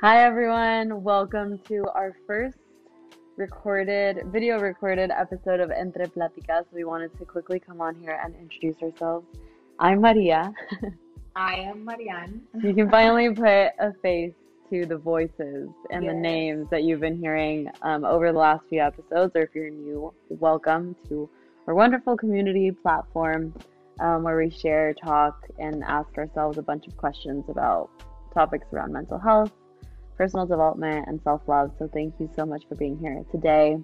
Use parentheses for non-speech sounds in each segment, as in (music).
Hi, everyone. Welcome to our first recorded, video recorded episode of Entre Platicas. We wanted to quickly come on here and introduce ourselves. I'm Maria. (laughs) I am Marianne. you can finally put a face to the voices and Yes. the names that you've been hearing um, over the last few episodes, or if you're new, welcome to our wonderful community platform um, where we share, talk, and ask ourselves a bunch of questions about topics around mental health, personal development, and self love. So, thank you so much for being here. Today,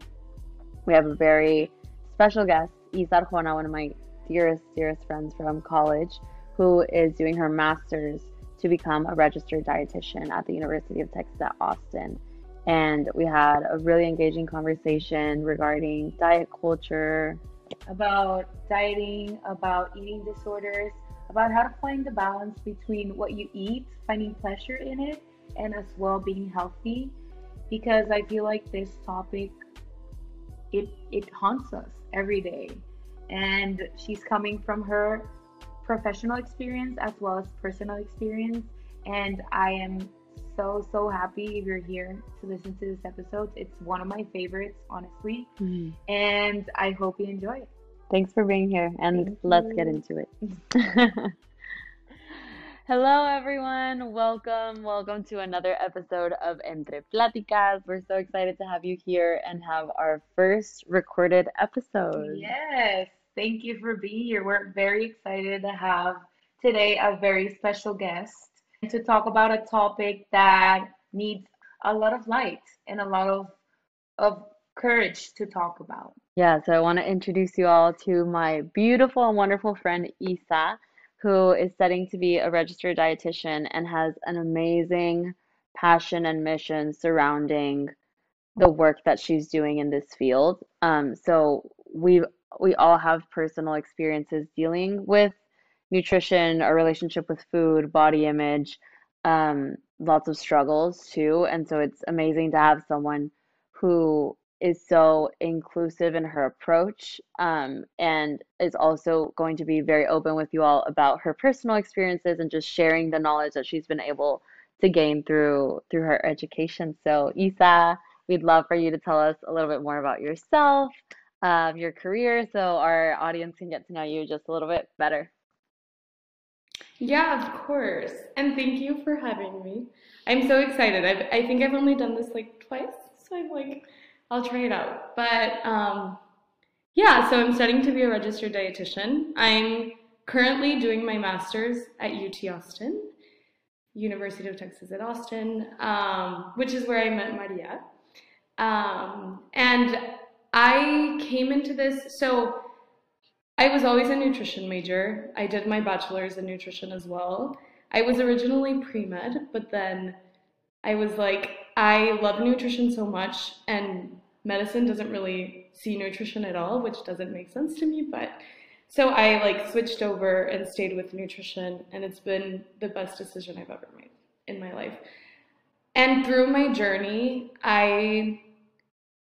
we have a very special guest, Isa Arjona, one of my dearest, dearest friends from college, who is doing her master's to become a registered dietitian at the University of Texas at Austin. And we had a really engaging conversation regarding diet culture, About dieting, about eating disorders, about how to find the balance between what you eat, finding pleasure in it, and as well being healthy. Because I feel like this topic it it haunts us every day. And she's coming from her professional experience as well as personal experience. And I am so so happy if you're here to listen to this episode. It's one of my favorites, honestly. Mm-hmm. and I hope you enjoy it. Thanks for being here, and Thank let's get into it. (laughs) Hello, everyone. Welcome, welcome to another episode of Entre Platicas. We're so excited to have you here and have our first recorded episode. Yes, thank you for being here. We're very excited to have today a very special guest to talk about a topic that needs a lot of light and a lot of of courage to talk about. Yeah, so I want to introduce you all to my beautiful and wonderful friend Isa, who is studying to be a registered dietitian and has an amazing passion and mission surrounding the work that she's doing in this field. Um, so we we all have personal experiences dealing with nutrition, our relationship with food, body image, um, lots of struggles too. And so it's amazing to have someone who is so inclusive in her approach um, and is also going to be very open with you all about her personal experiences and just sharing the knowledge that she's been able to gain through through her education. So Isa, we'd love for you to tell us a little bit more about yourself, um, your career, so our audience can get to know you just a little bit better. Yeah, of course. And thank you for having me. I'm so excited. I've, I think I've only done this like twice, so I'm like, I'll try it out. But um, yeah, so I'm studying to be a registered dietitian. I'm currently doing my master's at UT Austin, University of Texas at Austin, um, which is where I met Maria. Um, and I came into this, so I was always a nutrition major. I did my bachelor's in nutrition as well. I was originally pre med, but then I was like, I love nutrition so much, and medicine doesn't really see nutrition at all, which doesn't make sense to me. But so I like switched over and stayed with nutrition, and it's been the best decision I've ever made in my life. And through my journey, I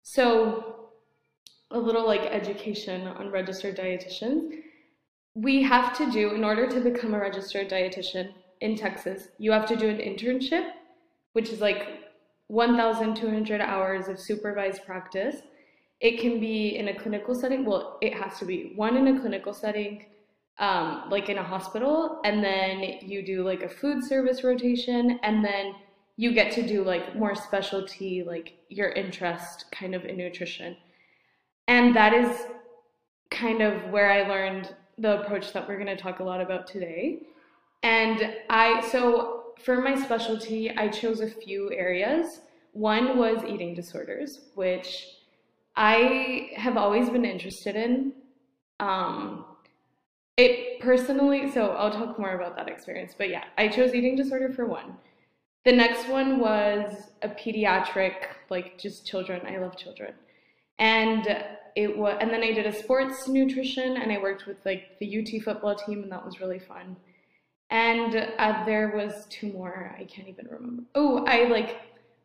so a little like education on registered dietitians. We have to do, in order to become a registered dietitian in Texas, you have to do an internship, which is like 1,200 hours of supervised practice. It can be in a clinical setting. Well, it has to be one in a clinical setting, um, like in a hospital, and then you do like a food service rotation, and then you get to do like more specialty, like your interest kind of in nutrition. And that is kind of where I learned the approach that we're going to talk a lot about today. And I, so for my specialty, I chose a few areas. One was eating disorders, which I have always been interested in. Um, it personally, so I'll talk more about that experience. But yeah, I chose eating disorder for one. The next one was a pediatric, like just children. I love children. And it was, and then I did a sports nutrition, and I worked with like the UT football team, and that was really fun. And uh, there was two more. I can't even remember. Oh, I like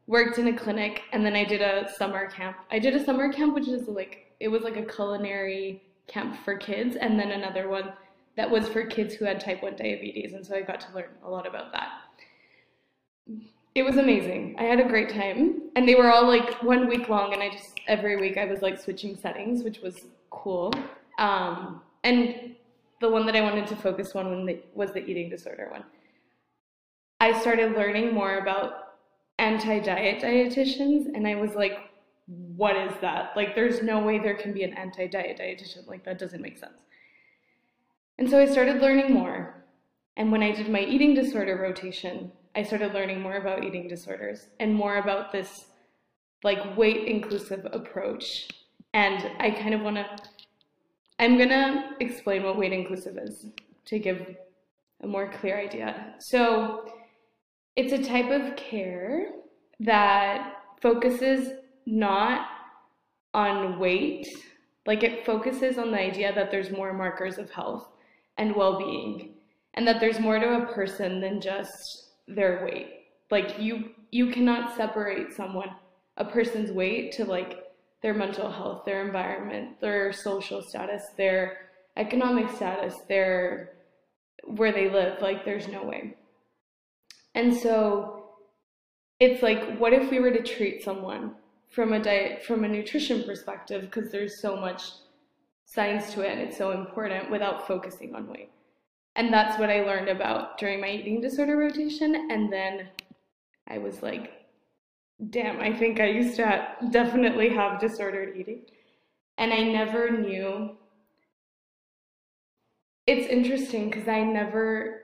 worked in a clinic, and then I did a summer camp. I did a summer camp, which is like it was like a culinary camp for kids, and then another one that was for kids who had type one diabetes, and so I got to learn a lot about that it was amazing. I had a great time. And they were all like one week long, and I just, every week I was like switching settings, which was cool. Um, and the one that I wanted to focus on was the eating disorder one. I started learning more about anti diet dietitians, and I was like, what is that? Like, there's no way there can be an anti diet dietitian. Like, that doesn't make sense. And so I started learning more. And when I did my eating disorder rotation, I started learning more about eating disorders and more about this like weight inclusive approach. And I kind of want to, I'm to explain what weight inclusive is to give a more clear idea. So it's a type of care that focuses not on weight, like it focuses on the idea that there's more markers of health and well being, and that there's more to a person than just their weight. Like you you cannot separate someone a person's weight to like their mental health, their environment, their social status, their economic status, their where they live. Like there's no way. And so it's like what if we were to treat someone from a diet from a nutrition perspective because there's so much science to it and it's so important without focusing on weight. And that's what I learned about during my eating disorder rotation. And then I was like, damn, I think I used to definitely have disordered eating. And I never knew. It's interesting because I never,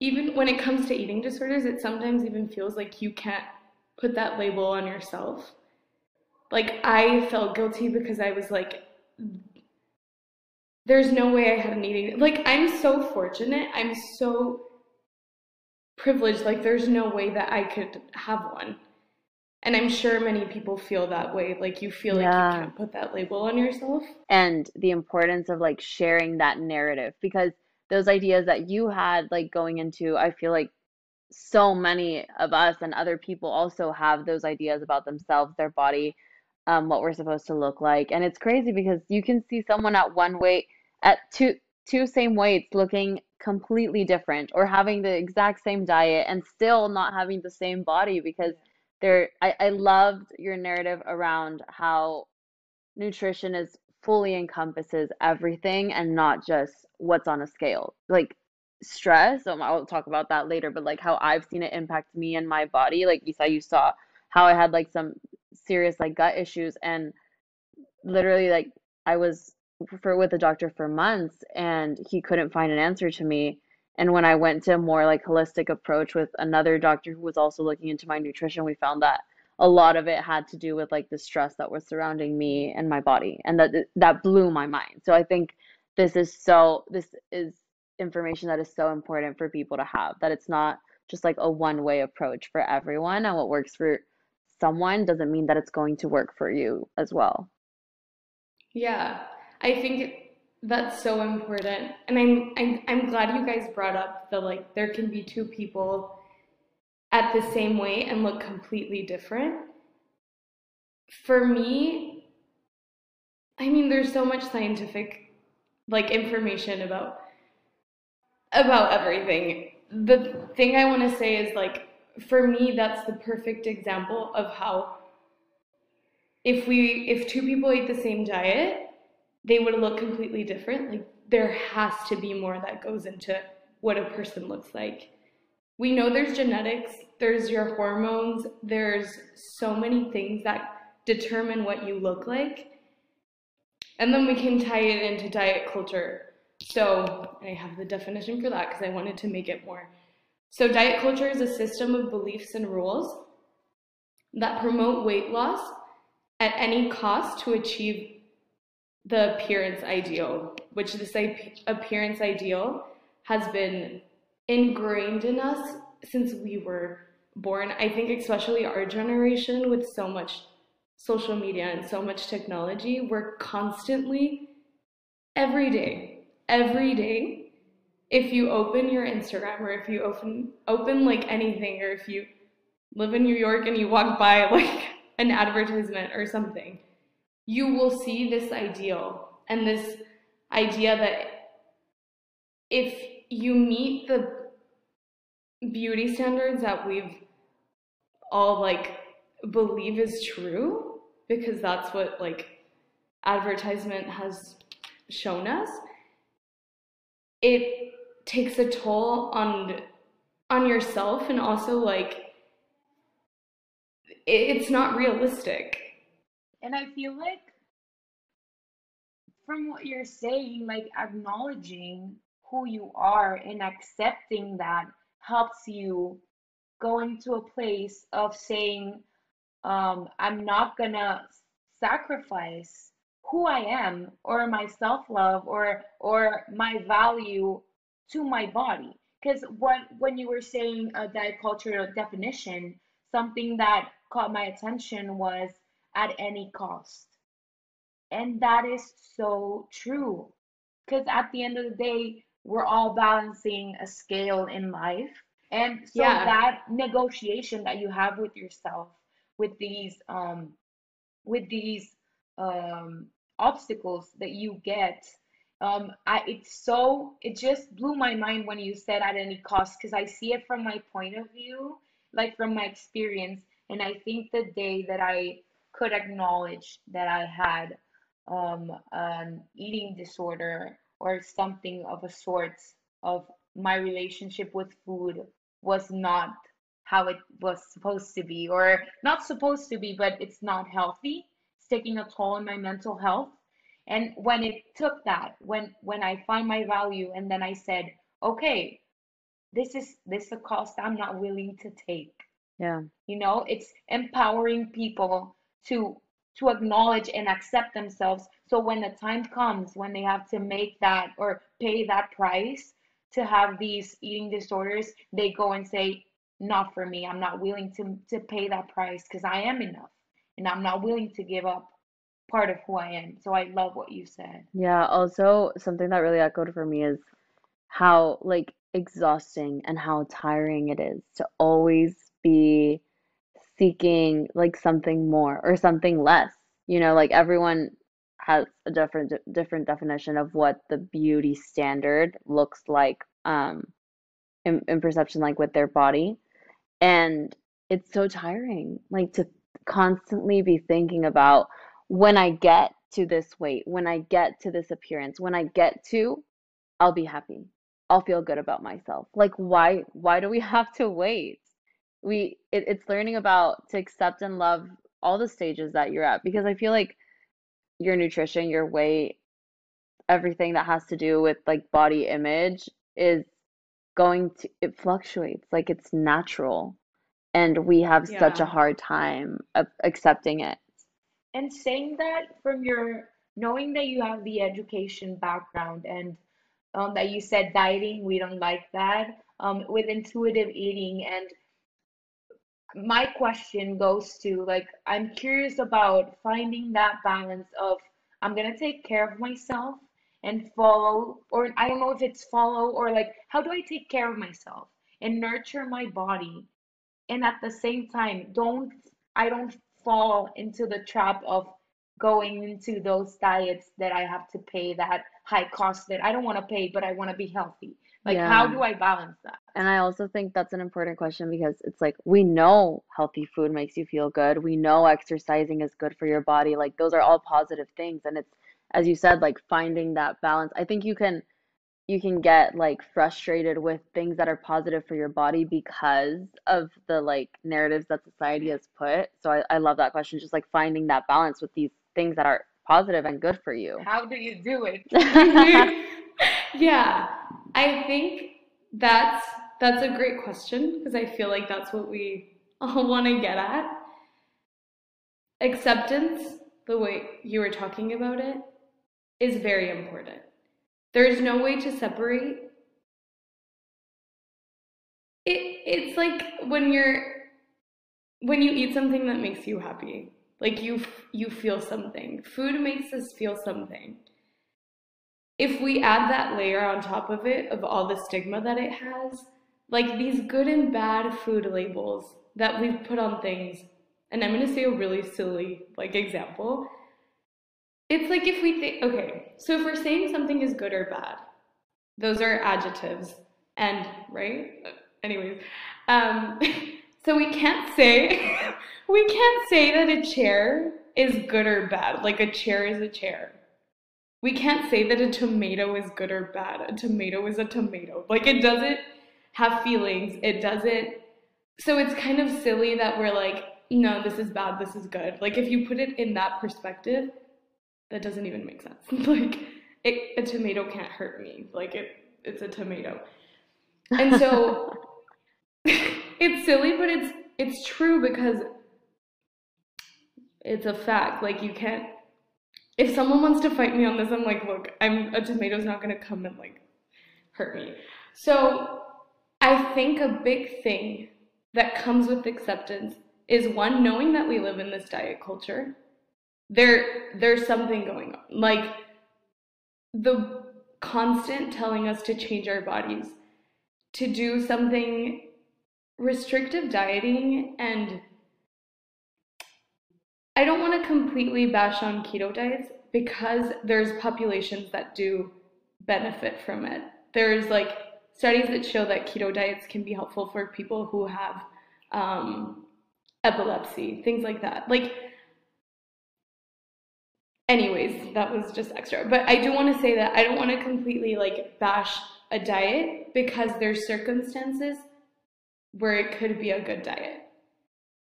even when it comes to eating disorders, it sometimes even feels like you can't put that label on yourself. Like I felt guilty because I was like, there's no way I had an eating like I'm so fortunate. I'm so privileged. Like there's no way that I could have one. And I'm sure many people feel that way. Like you feel yeah. like you can't put that label on yourself. And the importance of like sharing that narrative because those ideas that you had like going into, I feel like so many of us and other people also have those ideas about themselves, their body, um, what we're supposed to look like. And it's crazy because you can see someone at one weight at two two same weights looking completely different or having the exact same diet and still not having the same body because they're I, I loved your narrative around how nutrition is fully encompasses everything and not just what's on a scale. Like stress, um, I'll talk about that later, but like how I've seen it impact me and my body. Like you saw you saw how I had like some serious like gut issues and literally like I was for with a doctor for months and he couldn't find an answer to me. And when I went to a more like holistic approach with another doctor who was also looking into my nutrition we found that a lot of it had to do with like the stress that was surrounding me and my body and that that blew my mind. So I think this is so this is information that is so important for people to have that it's not just like a one way approach for everyone and what works for someone doesn't mean that it's going to work for you as well. Yeah, I think that's so important. And I'm, I'm I'm glad you guys brought up the like there can be two people at the same weight and look completely different. For me, I mean there's so much scientific like information about about everything. The thing I want to say is like for me that's the perfect example of how if we if two people eat the same diet, they would look completely different. Like there has to be more that goes into what a person looks like. We know there's genetics, there's your hormones, there's so many things that determine what you look like. And then we can tie it into diet culture so I have the definition for that because I wanted to make it more. So diet culture is a system of beliefs and rules that promote weight loss at any cost to achieve the appearance ideal, which this appearance ideal has been ingrained in us since we were born. I think especially our generation with so much social media and so much technology, we're constantly every day every day if you open your Instagram or if you open open like anything or if you live in New York and you walk by (laughs) like an advertisement or something, you will see this ideal and this idea that if you meet the beauty standards that we've all like believe is true because that's what like advertisement has shown us it takes a toll on on yourself and also like it's not realistic and i feel like from what you're saying like acknowledging who you are and accepting that helps you go into a place of saying um, i'm not gonna sacrifice who I am or my self-love or or my value to my body. Because what when you were saying a diet culture definition, something that caught my attention was at any cost. And that is so true. Because at the end of the day, we're all balancing a scale in life. And so Yeah. that negotiation that you have with yourself, with these um with these um obstacles that you get um I it's so it just blew my mind when you said at any cost because I see it from my point of view like from my experience and I think the day that I could acknowledge that I had um an eating disorder or something of a sort of my relationship with food was not how it was supposed to be or not supposed to be but it's not healthy. It's taking a toll on my mental health. And when it took that when when i find my value and then i said okay this is this is a cost i'm not willing to take. Yeah. you know it's empowering people to to acknowledge and accept themselves. So when the time comes when they have to make that or pay that price to have these eating disorders they go and say not for me. I'm not willing to to pay that price because i am enough and i'm not willing to give up part of who i am. So i love what you said. Yeah, also something that really echoed for me is how like exhausting and how tiring it is to always be seeking like something more or something less. You know, like everyone has a different different definition of what the beauty standard looks like um in, in perception like with their body. And it's so tiring, like to constantly be thinking about when I get to this weight, when I get to this appearance, when I get to, I'll be happy. I'll feel good about myself. Like why why do we (laughs) have to wait? We it, it's learning about to accept and love all the stages that you're at because I feel like your nutrition, your weight, everything that has to do with like body image is going to it fluctuates like it's natural and we have such a hard time of accepting it. and saying that from your knowing that you have the education background and um, that you said dieting we don't like that um, with intuitive eating and my question goes to like I'm curious about finding that balance of I'm gonna take care of myself and follow or I don't know if it's follow or like how do I take care of myself and nurture my body and at the same time don't I don't fall into the trap of going into those diets that I have to pay that high cost that I don't want to pay but I want to be healthy. Like how do I balance that? And I also think that's an important question because it's like we know healthy food makes you feel good. We know exercising is good for your body. Like those are all positive things. And it's, as you said, like finding that balance. I think you can you can get like frustrated with things that are positive for your body because of the like narratives that society has put. So I, I love that question, just like finding that balance with these things that are positive and good for you. How do you do it? (laughs) (laughs) (laughs) yeah. I think that's that's a great question because i feel like that's what we (laughs) all want to get at. Acceptance the way you were talking about it is very important. There's no way to separate. It it's like when you're when you eat something that makes you happy like you you feel something. Food makes us feel something if we add that layer on top of it of all the stigma that it has like these good and bad food labels that we've put on things and i'm to say a really silly like example it's like if we think okay so if we're saying something is good or bad those are adjectives and right anyways um (laughs) so we can't say (laughs) we can't say that a chair is good or bad. Like a chair is a chair. We can't say that a tomato is good or bad. A tomato is a tomato. Like it doesn't have feelings. It doesn't. So it's kind of silly that we're like, no, this is bad, this is good. Like if you put it in that perspective, that doesn't even make sense. (laughs) like it, a tomato can't hurt me. Like it, it's a tomato. And so (laughs) it's silly, but it's it's true because it's a fact. Like you can't if someone wants to fight me on this, I'm like, look, I'm a tomato's not gonna come and like hurt me. So I think a big thing that comes with acceptance is one knowing that we live in this diet culture. There there's something going on. Like the constant telling us to change our bodies, to do something restrictive dieting and I don't want to completely bash on keto diets because there's populations that do benefit from it. There's like studies that show that keto diets can be helpful for people who have um, epilepsy, things like that. Like, anyways, that was just extra. But I do want to say that I don't want to completely like bash a diet because there's circumstances where it could be a good diet.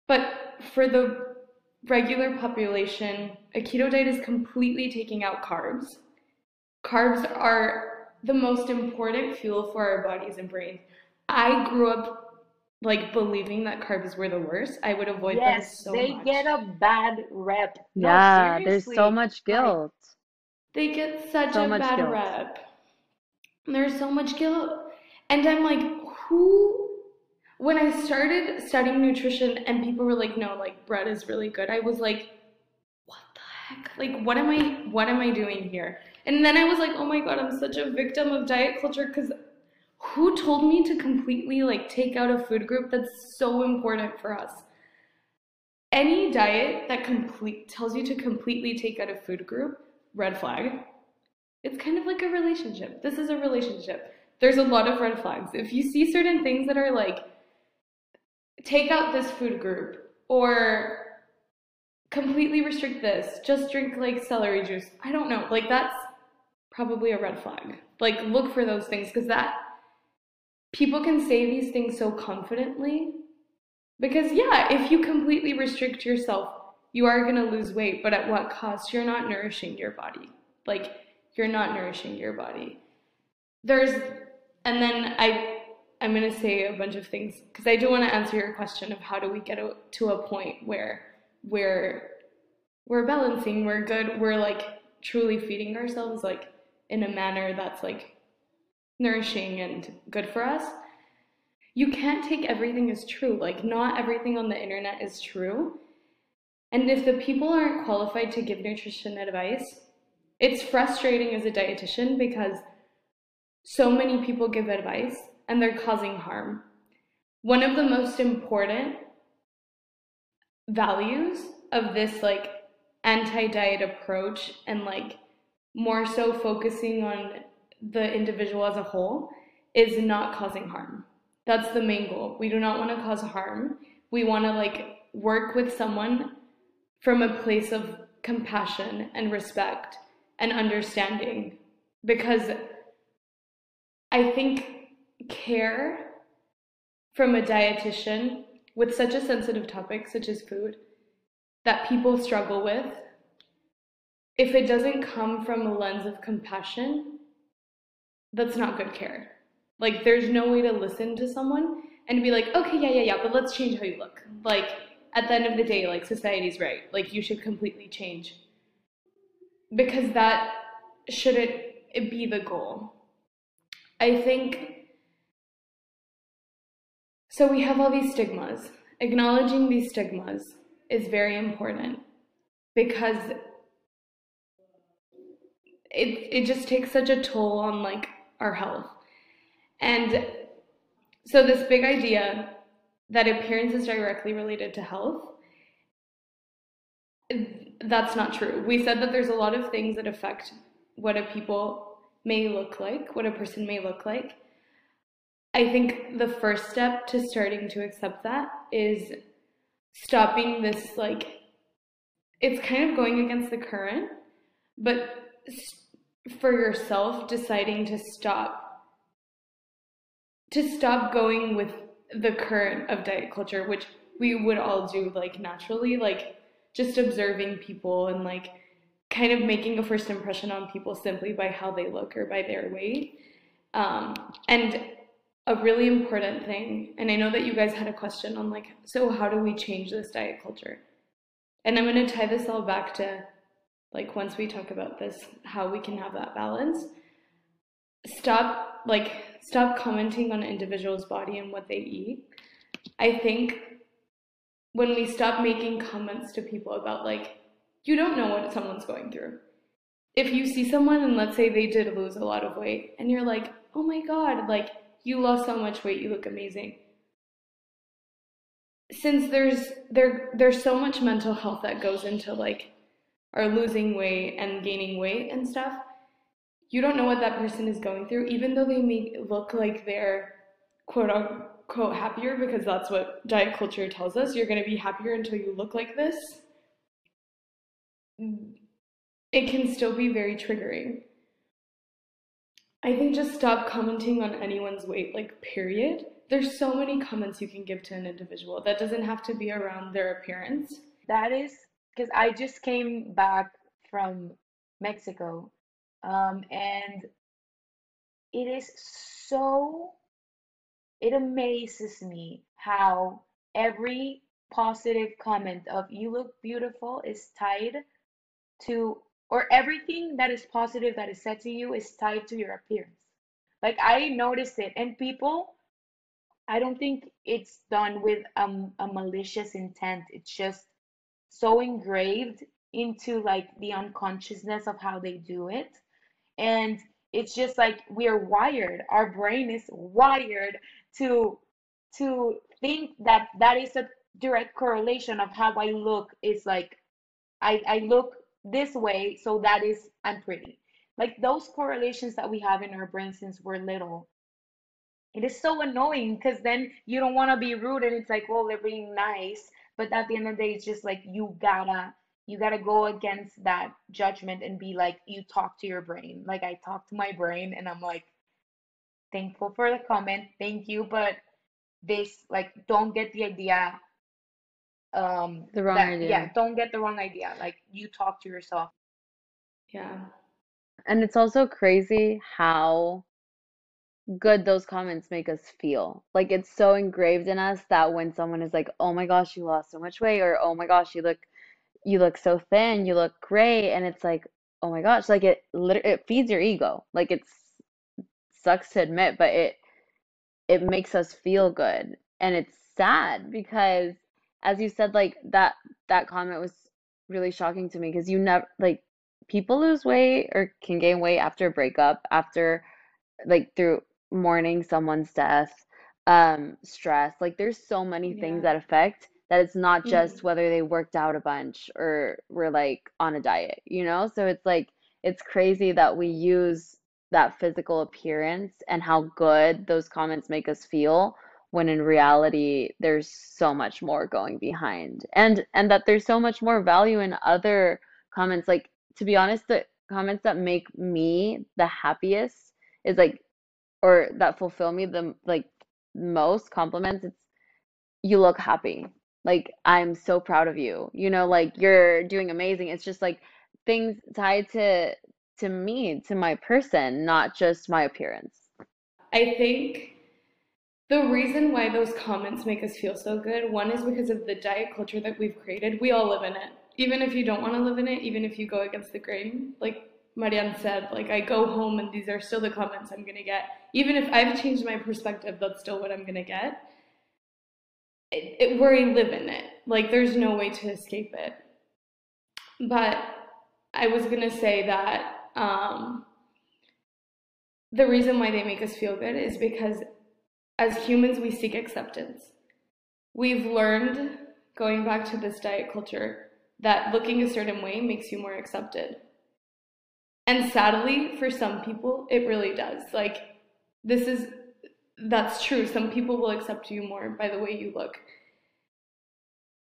But for the regular population, a keto diet is completely taking out carbs. Carbs are the most important fuel for our bodies and brains. I grew up like believing that carbs were the worst. I would avoid yes, them so they much. get a bad rep. No, Yeah, there's so seriously. much Like, guilt. They get such So a bad guilt. rep. There's so much guilt. And I'm like, who? When I started studying nutrition and people were like, no, like bread is really good, I was like, what the heck? Like, what am I, what am I doing here? And then I was like, oh my God, I'm such a victim of diet culture because who told me to completely like take out a food group that's so important for us? Any diet that complete tells you to completely take out a food group, red flag. It's kind of like a relationship. This is a relationship. There's a lot of red flags. If you see certain things that are like, take out this food group or completely restrict this, just drink like celery juice. I don't know. Like, that's probably a red flag. Like, look for those things because that people can say these things so confidently. Because, yeah, if you completely restrict yourself, you are going to lose weight, but at what cost? You're not nourishing your body. Like, you're not nourishing your body. There's, and then I, I'm going to say a bunch of things because I do want to answer your question of how do we get to a point where we're, we're balancing, we're good, we're like truly feeding ourselves like in a manner that's like nourishing and good for us. You can't take everything as true. Like, not everything on the internet is true. And if the people aren't qualified to give nutrition advice, it's frustrating as a dietitian because so many people give advice and they're causing harm. One of the most important values of this like anti-diet approach and like more so focusing on the individual as a whole is not causing harm. That's the main goal. We do not want to cause harm. We want to like work with someone from a place of compassion and respect and understanding because I think care from a dietitian with such a sensitive topic such as food that people struggle with if it doesn't come from a lens of compassion that's not good care. Like there's no way to listen to someone and be like okay yeah yeah yeah but let's change how you look. Like at the end of the day like society's right. Like you should completely change. Because that shouldn't be the goal. I think so we have all these stigmas. Acknowledging these stigmas is very important because it it just takes such a toll on like our health. And so this big idea that appearance is directly related to health that's not true. We said that there's a lot of things that affect what a people may look like what a person may look like I think the first step to starting to accept that is stopping this like it's kind of going against the current, but for yourself deciding to stop to stop going with the current of diet culture, which we would all do like naturally, like just observing people and like kind of making a first impression on people simply by how they look or by their weight. Um, and a really important thing, and I know that you guys had a question on like, so how do we change this diet culture? And I'm going to tie this all back to like once we talk about this, how we can have that balance. Stop like stop commenting on an individual's body and what they eat. I think when we stop making comments to people about like you don't know what someone's going through. If you see someone and let's say they did lose a lot of weight and you're like, "Oh my god, like you lost so much weight, you look amazing." Since there's there there's so much mental health that goes into like our losing weight and gaining weight and stuff, you don't know what that person is going through, even though they may look like they're quote unquote happier because that's what diet culture tells us. You're going to be happier until you look like this. It can still be very triggering. I think just stop commenting on anyone's weight, like, period. There's so many comments you can give to an individual. That doesn't have to be around their appearance. That is because I just came back from Mexico um, and it is so, it amazes me how every positive comment of you look beautiful is tied to, or everything that is positive that is said to you is tied to your appearance. Like I noticed it, and people, I don't think it's done with um, a malicious intent. It's just so engraved into like the unconsciousness of how they do it and it's just like we're wired our brain is wired to to think that that is a direct correlation of how i look is like i i look this way so that is i'm pretty. Like those correlations that we have in our brain since we're little it is so annoying because then you don't want to be rude and it's like well they're being nice but at the end of the day it's just like you gotta you got to go against that judgment and be like you talk to your brain. Like i talk to my brain and i'm like thankful for the comment thank you but this like don't get the idea um The wrong that idea. yeah don't get the wrong idea like you talk to yourself Yeah. And it's also crazy how good those comments make us feel. Like it's so engraved in us that when someone is like, "Oh my gosh, you lost so much weight," or "Oh my gosh, you look you look so thin, you look great," and it's like, "Oh my gosh," like it lit it feeds your ego. Like it's sucks to admit, but it it makes us feel good. And it's sad because as you said, like that that comment was really shocking to me because you never like people lose weight or can gain weight after a breakup, after like through mourning someone's death, um, stress. Like there's so many things yeah that affect that it's not just whether they worked out a bunch or were like on a diet, you know? So it's like it's crazy that we use that physical appearance and how good those comments make us feel when in reality there's so much more going behind. And and that there's so much more value in other comments like to be honest, the comments that make me the happiest is like, or that fulfill me the like most compliments. It's you look happy. Like I'm so proud of you. You know, like you're doing amazing. It's just like things tied to to me, to my person, not just my appearance. I think the reason why those comments make us feel so good, one is because of the diet culture that we've created. We all live in it. Even if you don't want to live in it, even if you go against the grain, like Marianne said, like I go home and these are still the comments I'm gonna get. Even if I've changed my perspective, that's still what I'm gonna get. It, it, we live in it. Like there's no way to escape it. But I was gonna say that um, the reason why they make us feel good is because as humans we seek acceptance. We've learned, going back to this diet culture, that looking a certain way makes you more accepted. And sadly, for some people, it really does. Like, this is that's true. Some people will accept you more by the way you look.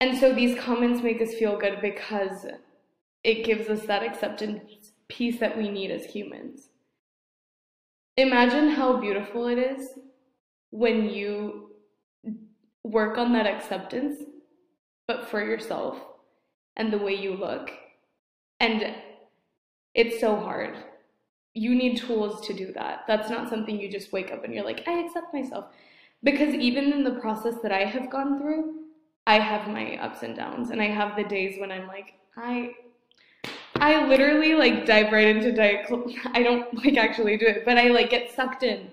And so these comments make us feel good because it gives us that acceptance piece that we need as humans. Imagine how beautiful it is when you work on that acceptance, but for yourself and the way you look. And it's so hard. You need tools to do that. That's not something you just wake up and you're like, I accept myself. Because even in the process that I have gone through, I have my ups and downs. And I have the days when I'm like, I I literally like dive right into diet. (laughs) I don't like actually do it, but I like get sucked in.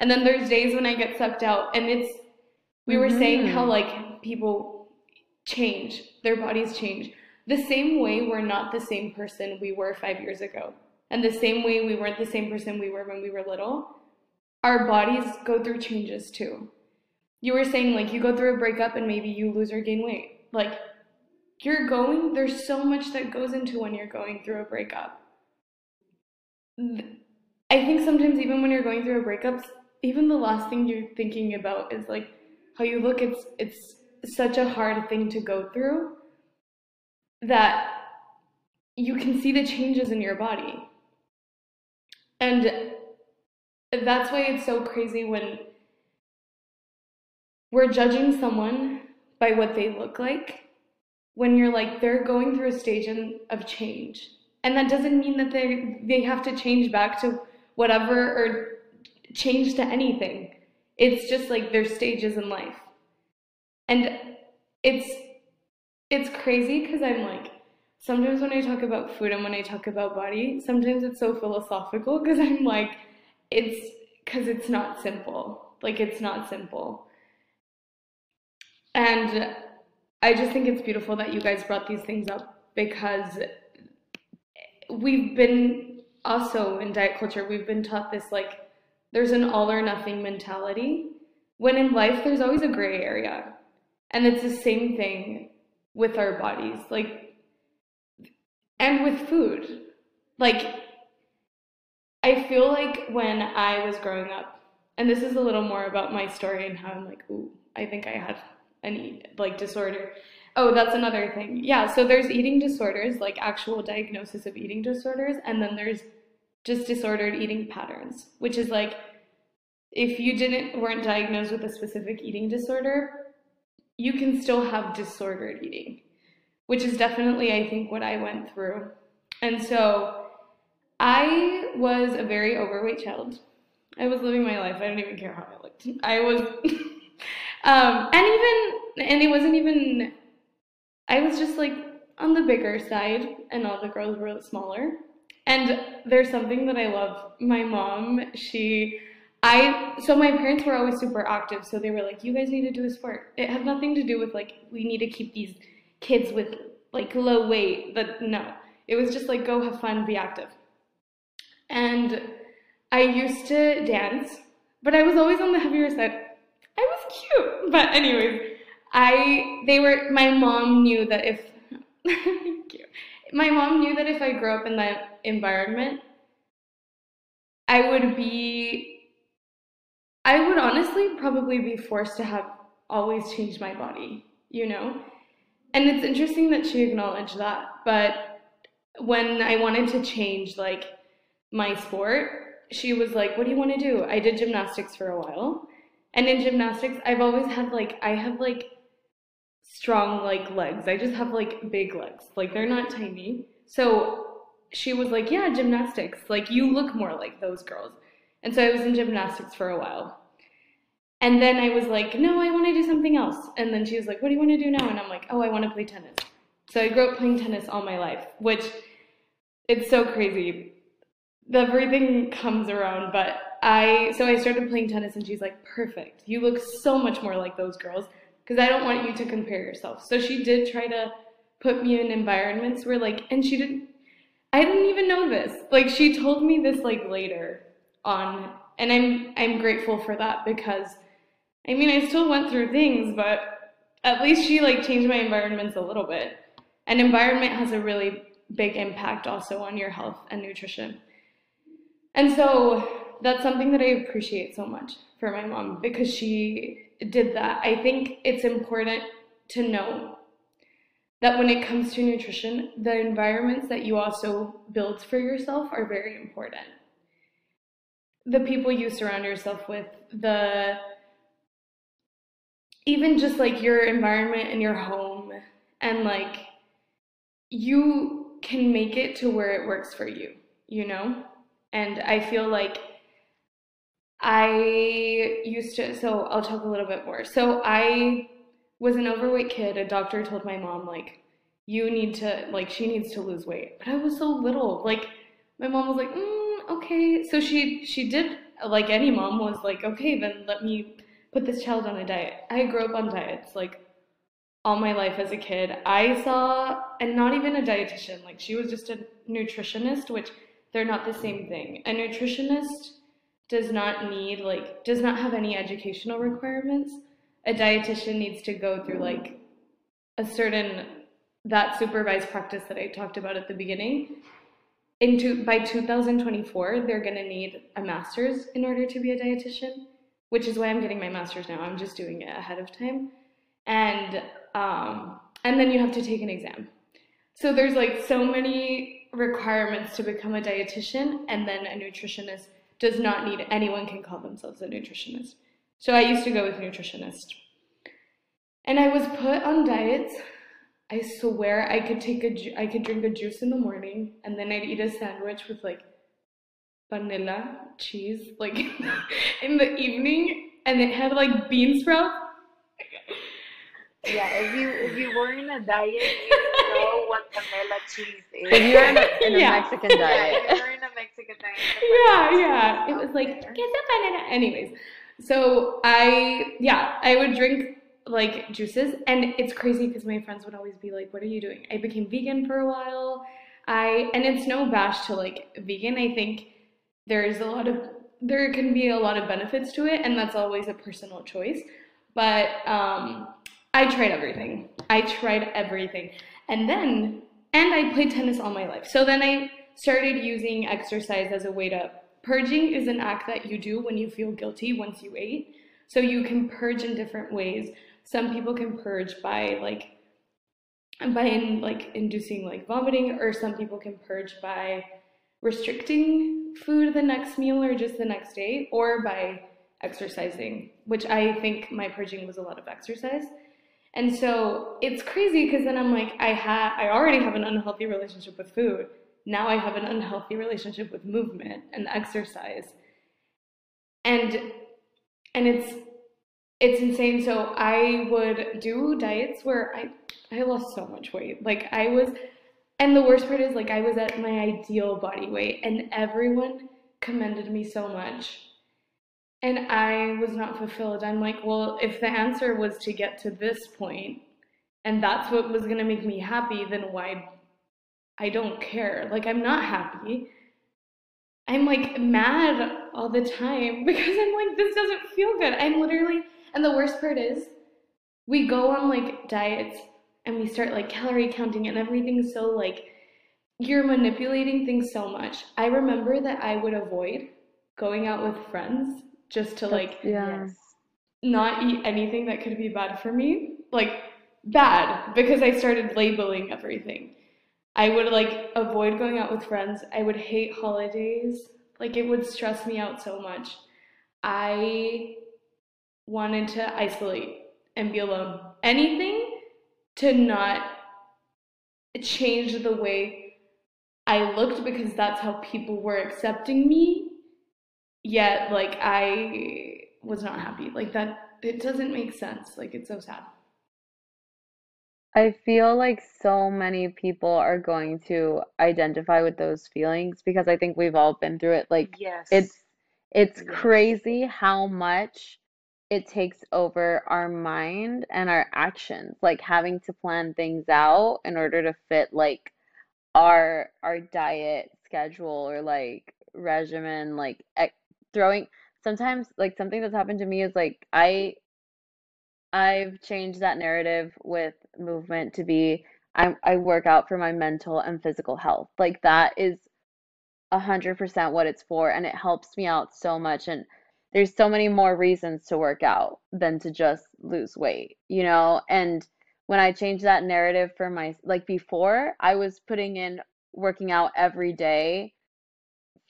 And then there's days when I get sucked out, and it's we were mm-hmm. saying how mm-hmm. like people change, their bodies change. The same way we're not the same person we were five years ago, and the same way we weren't the same person we were when we were little. Our bodies go through changes too. You were saying like you go through a breakup and maybe you lose or gain weight. Like you're going, there's so much that goes into when you're going through a breakup. I think sometimes even when you're going through a breakup, even the last thing you're thinking about is like how you look. It's it's such a hard thing to go through that you can see the changes in your body. And that's why it's so crazy when we're judging someone by what they look like when you're like they're going through a stage of change and that doesn't mean that they they have to change back to whatever or change to anything. It's just like there's stages in life. And it's it's crazy because i'm like sometimes when i talk about food and when i talk about body sometimes it's so philosophical because i'm like it's because it's not simple. Like it's not simple. And I just think it's beautiful that you guys brought these things up because we've been also in diet culture, we've been taught this like there's an all or nothing mentality when in life there's always a gray area. And it's the same thing with our bodies, like, and with food. Like, I feel like when I was growing up, and this is a little more about my story and how I'm like, ooh, I think I had any like disorder. Oh, that's another thing. Yeah, so there's eating disorders, like actual diagnosis of eating disorders, and then there's just disordered eating patterns, which is like if you didn't weren't diagnosed with a specific eating disorder, you can still have disordered eating, which is definitely I think what I went through. And so I was a very overweight child. I was living my life. I don't even care how I looked. I was (laughs) Um, and even, and it wasn't even, I was just like on the bigger side, and all the girls were smaller. And there's something that I love. My mom, she, I, so my parents were always super active, so they were like, you guys need to do a sport. It had nothing to do with like, we need to keep these kids with like low weight, but no. It was just like, go have fun, be active. And I used to dance, but I was always on the heavier side. I was cute. But anyways, I they were my mom knew that if. (laughs) My mom knew that if I grew up in that environment, I would be I would honestly probably be forced to have always changed my body, you know? And it's interesting that she acknowledged that. But when I wanted to change like my sport, she was like, What do you want to do? I did gymnastics for a while. And in gymnastics, I've always had like I have like strong like legs. I just have like big legs. Like they're not tiny. So she was like, "Yeah, gymnastics. Like you look more like those girls." And so I was in gymnastics for a while. And then I was like, "No, I want to do something else." And then she was like, "What do you want to do now?" And I'm like, "Oh, I want to play tennis." So I grew up playing tennis all my life, which it's so crazy. Everything comes around, but I so I started playing tennis and she's like, "Perfect. You look so much more like those girls because I don't want you to compare yourself." So she did try to put me in environments where like and she didn't I didn't even know this. Like she told me this like later on and I'm I'm grateful for that because I mean, I still went through things, but at least she like changed my environments a little bit. And environment has a really big impact also on your health and nutrition. And so that's something that I appreciate so much for my mom because she did that. I think it's important to know that when it comes to nutrition, the environments that you also build for yourself are very important. The people you surround yourself with, the even just like your environment and your home, and like you can make it to where it works for you, you know? And I feel like I used to, so I'll talk a little bit more. So I was an overweight kid. A doctor told my mom, like, you need to, like, she needs to lose weight. But I was so little. Like, my mom was like, mm, okay. So she, she did, like any mom, was like, okay, then let me put this child on a diet. I grew up on diets, like, all my life as a kid. I saw, and not even a dietitian, like, she was just a nutritionist, which they're not the same thing. A nutritionist does not need like does not have any educational requirements a dietitian needs to go through like a certain that supervised practice that i talked about at the beginning. Into by 2024 they're going to need a master's in order to be a dietitian which is why i'm getting my master's now. I'm just doing it ahead of time. And um, and then you have to take an exam. So there's like so many requirements to become a dietitian and then a nutritionist does not need anyone can call themselves a nutritionist. So I used to go with nutritionist. And I was put on diets. I swear I could take a I could drink a juice in the morning and then I'd eat a sandwich with like panela cheese like (laughs) in the evening and it had like bean sprouts. Yeah, if you if you were in a diet, you (laughs) know what panela cheese is. If you're in a, in a Yeah. Mexican Yeah, diet. if you're in a Mexican diet. yeah, yeah. It was like, cheese get is the banana. Anyways, so I, yeah, I would drink like juices, and it's crazy because my friends would always be like, "What are you doing?" I became vegan for a while. I, and it's no bash to like vegan. I think there's a lot of there can be a lot of benefits to it, and that's always a personal choice. But um, I tried everything. I tried everything, and then and I played tennis all my life. So then I started using exercise as a way to purging is an act that you do when you feel guilty once you ate. So you can purge in different ways. Some people can purge by like by in, like inducing like vomiting or some people can purge by restricting food the next meal or just the next day or by exercising, which I think my purging was a lot of exercise. And so it's crazy because then I'm like, I had, I already have an unhealthy relationship with food. Now I have an unhealthy relationship with movement and exercise. And, and it's, it's insane. So I would do diets where I, I lost so much weight. Like I was, and the worst part is like I was at my ideal body weight and everyone commended me so much. And I was not fulfilled. I'm like, well, if the answer was to get to this point and that's what was going to make me happy, then why? I don't care. Like, I'm not happy. I'm like mad all the time (laughs) because I'm like, this doesn't feel good. I'm literally, and the worst part is, we go on like diets and we start like calorie counting and everything's so like, you're manipulating things so much. I remember that I would avoid going out with friends just to like Yes. not eat anything that could be bad for me. Like bad because I started labeling everything. I would like avoid going out with friends. I would hate holidays. Like it would stress me out so much. I wanted to isolate and be alone. Anything to not change the way I looked because that's how people were accepting me. Yet, like, I was not happy. Like, that, it doesn't make sense. Like, it's so sad. I feel like so many people are going to identify with those feelings because I think we've all been through it. Like Yes. it's it's Yes. crazy how much it takes over our mind and our actions, like having to plan things out in order to fit like our our diet schedule or like regimen, like throwing sometimes like something that's happened to me is like I I've changed that narrative with movement to be I I work out for my mental and physical health. Like that is 100% what it's for and it helps me out so much and there's so many more reasons to work out than to just lose weight, you know? And when I changed that narrative for my like before, I was putting in working out every day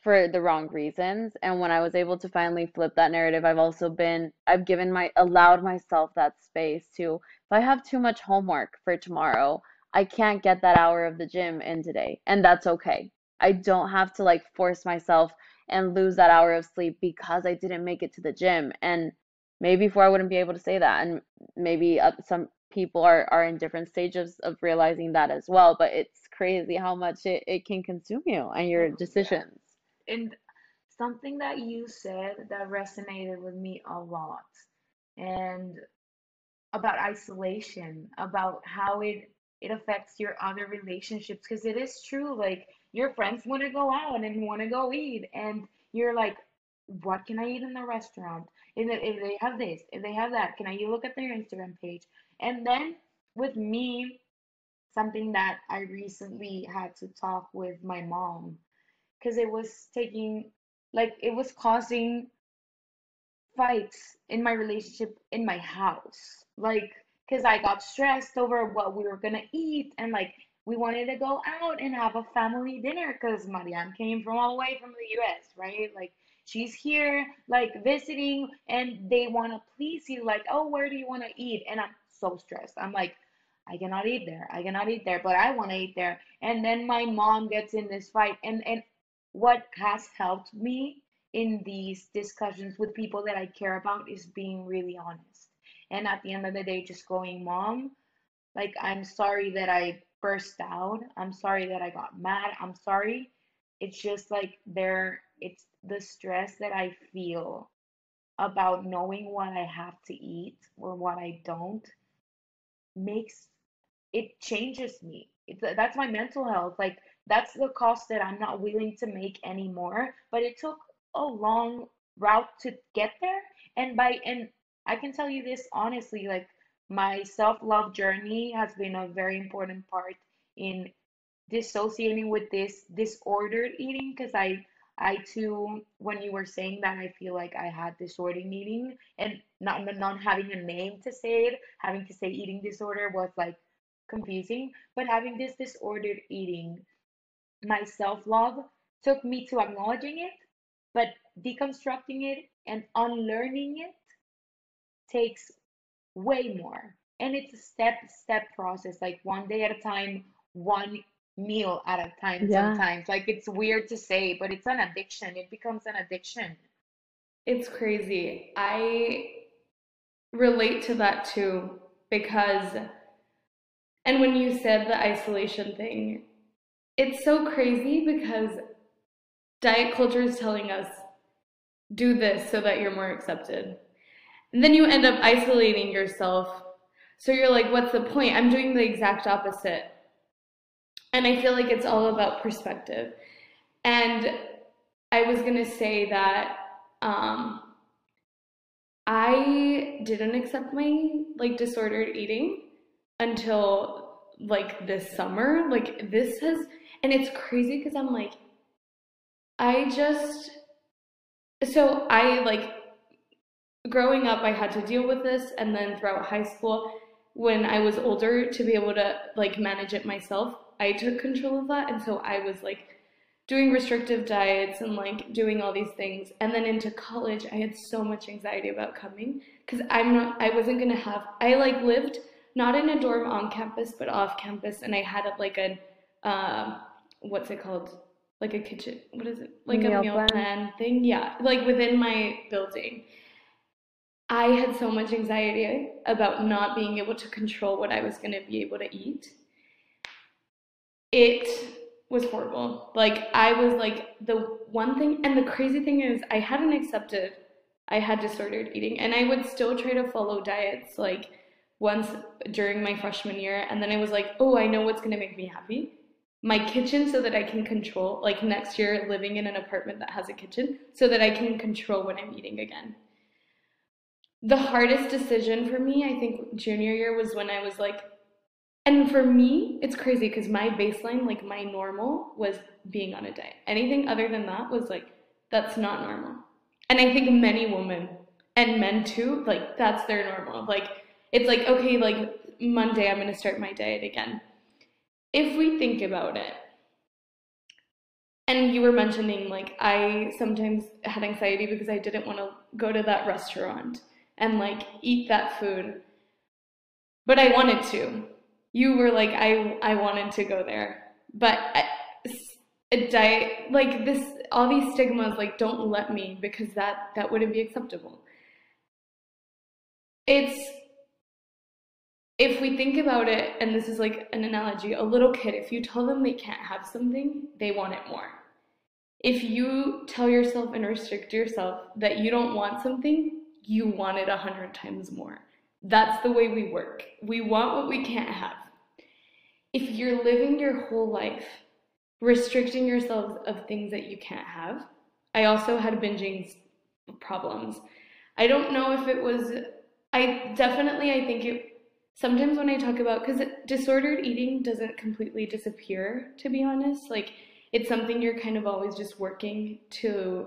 for the wrong reasons. And when I was able to finally flip that narrative, I've also been I've given my allowed myself that space to if I have too much homework for tomorrow, I can't get that hour of the gym in today, and that's okay. I don't have to like force myself and lose that hour of sleep because I didn't make it to the gym. And maybe before I wouldn't be able to say that. And maybe uh, some people are, are in different stages of realizing that as well. But it's crazy how much it, it can consume you and your decisions. And something that you said that resonated with me a lot, and about isolation, about how it it affects your other relationships because it is true like your friends want to go out and want to go eat and you're like what can i eat in the restaurant? If, if they have this if they have that can i you look at their instagram page? And then with me something that i recently had to talk with my mom because it was taking like it was causing fights in my relationship in my house like because I got stressed over what we were gonna eat and like we wanted to go out and have a family dinner because Marianne came from all the way from the US, right? Like she's here like visiting and they want to please you like, "Oh, where do you want to eat?" And I'm so stressed. I'm like, I cannot eat there. I cannot eat there, but I want to eat there. And then my mom gets in this fight and and what has helped me in these discussions with people that I care about is being really honest. And at the end of the day just going mom like i'm sorry that i burst out. I'm sorry that i got mad. I'm sorry. It's just like there it's the stress that i feel about knowing what i have to eat or what i don't makes it changes me. It's that's my mental health. Like that's the cost that i'm not willing to make anymore. But it took a long route to get there. And by and I can tell you this honestly, like my self-love journey has been a very important part in dissociating with this disordered eating. Because I I too when you were saying that I feel like I had disordered eating. And not not having a name to say it, having to say eating disorder was like confusing, but having this disordered eating, my self-love took me to acknowledging it, but deconstructing it and unlearning it takes way more. And it's a step step process, like one day at a time, one meal at a time Yeah. sometimes. Like it's weird to say, but it's an addiction. It becomes an addiction. It's crazy. I relate to that too because, and when you said the isolation thing, it's so crazy because diet culture is telling us do this so that you're more accepted. And then you end up isolating yourself. So you're like, what's the point? I'm doing the exact opposite. And I feel like it's all about perspective. And I was going to say that um, I didn't accept my like disordered eating until like this summer. Like this has, and it's crazy because I'm like, I just, so I like growing up, I had to deal with this, and then throughout high school, when I was older, to be able to like manage it myself, I took control of that, and so I was like doing restrictive diets and like doing all these things. And then into college, I had so much anxiety about coming because I'm not, I wasn't gonna have, I like lived not in a dorm on campus, but off campus, and I had like a, uh, what's it called? Like a kitchen, what is it? Like a Meal meal plan. plan thing, yeah, like within my building. I had so much anxiety about not being able to control what I was going to be able to eat. It was horrible. Like, I was like, the one thing, and the crazy thing is, I hadn't accepted I had disordered eating, and I would still try to follow diets like once during my freshman year, and then I was like, oh, I know what's going to make me happy. My kitchen, so that I can control, like next year, living in an apartment that has a kitchen, so that I can control what I'm eating again the hardest decision for me, I think, junior year was when I was like, and for me, it's crazy because my baseline, like my normal, was being on a diet. Anything other than that was like, that's not normal. And I think many women and men too, like that's their normal. Like it's like, okay, like Monday, I'm going to start my diet again. If we think about it, and you were mentioning like I sometimes had anxiety because I didn't want to go to that restaurant and like eat that food. But I wanted to you were like I I wanted to go there, but a diet like this all these stigmas like don't let me because that that wouldn't be acceptable. It's if we think about it, and this is like an analogy, a little kid, if you tell them they can't have something, they want it more. If you tell yourself and restrict yourself that you don't want something, you want it a hundred times more. That's the way we work. We want what we can't have if you're living your whole life restricting yourselves of things that you can't have, I also had binging problems. I don't know if it was, I definitely, I think it, sometimes when I talk about, because disordered eating doesn't completely disappear, to be honest. Like, it's something you're kind of always just working to,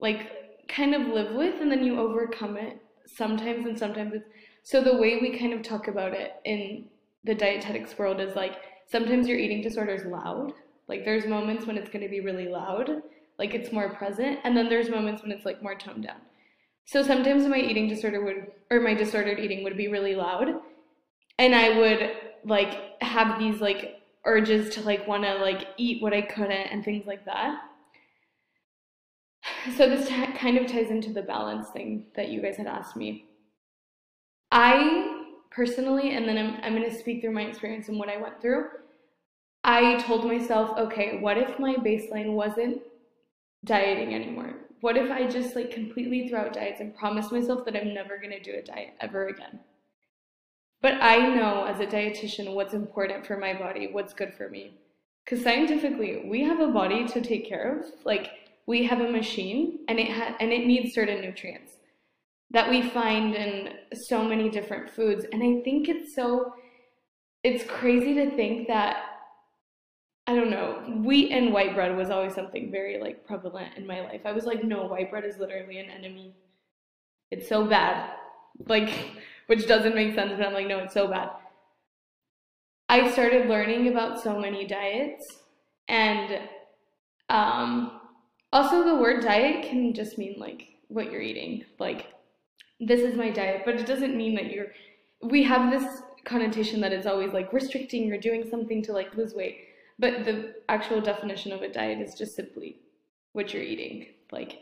like, kind of live with, and then you overcome it sometimes, and sometimes it's, so the way we kind of talk about it in the dietetics world is like sometimes your eating disorder is loud. Like there's moments when it's going to be really loud, like it's more present, and then there's moments when it's like more toned down. So sometimes my eating disorder would or my disordered eating would be really loud, and I would like have these like urges to like want to like eat what I couldn't and things like that. So this t- kind of ties into the balance thing that you guys had asked me. I personally, and then I'm, I'm going to speak through my experience and what I went through. I told myself, okay, what if my baseline wasn't dieting anymore? What if I just like completely threw out diets and promised myself that I'm never going to do a diet ever again? But I know as a dietitian what's important for my body, what's good for me. Because scientifically, we have a body to take care of. Like, we have a machine and it ha- and it needs certain nutrients that we find in so many different foods. And I think it's so, it's crazy to think that, I don't know, wheat and white bread was always something very like prevalent in my life. I was like, no, white bread is literally an enemy. It's so bad. Like, (laughs) which doesn't make sense, but I'm like, no, it's so bad. I started learning about so many diets and um, also the word diet can just mean like what you're eating. Like this is my diet, but it doesn't mean that you're, we have this connotation that it's always like restricting or doing something to like lose weight. But the actual definition of a diet is just simply what you're eating. Like,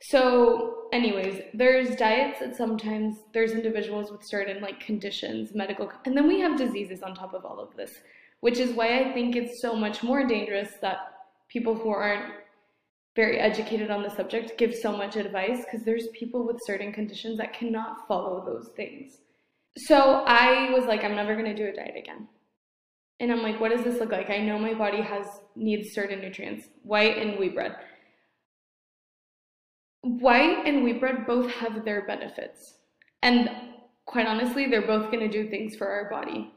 so, anyways, there's diets that sometimes there's individuals with certain like conditions, medical, and then we have diseases on top of all of this, which is why I think it's so much more dangerous that people who aren't very educated on the subject give so much advice because there's people with certain conditions that cannot follow those things. So I was like, I'm never gonna do a diet again. And I'm like, what does this look like? I know my body has needs certain nutrients, white and wheat bread. White and wheat bread both have their benefits. And quite honestly, they're both gonna do things for our body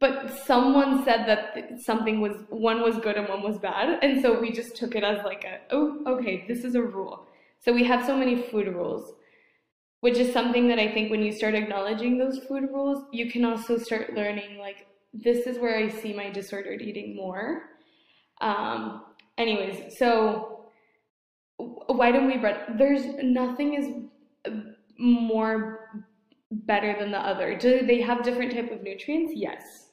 but someone said that something was one was good and one was bad and so we just took it as like a oh okay this is a rule so we have so many food rules which is something that i think when you start acknowledging those food rules you can also start learning like this is where i see my disordered eating more. Um anyways so why don't we bread there's nothing is more better than the other. Do they have different type of nutrients? Yes.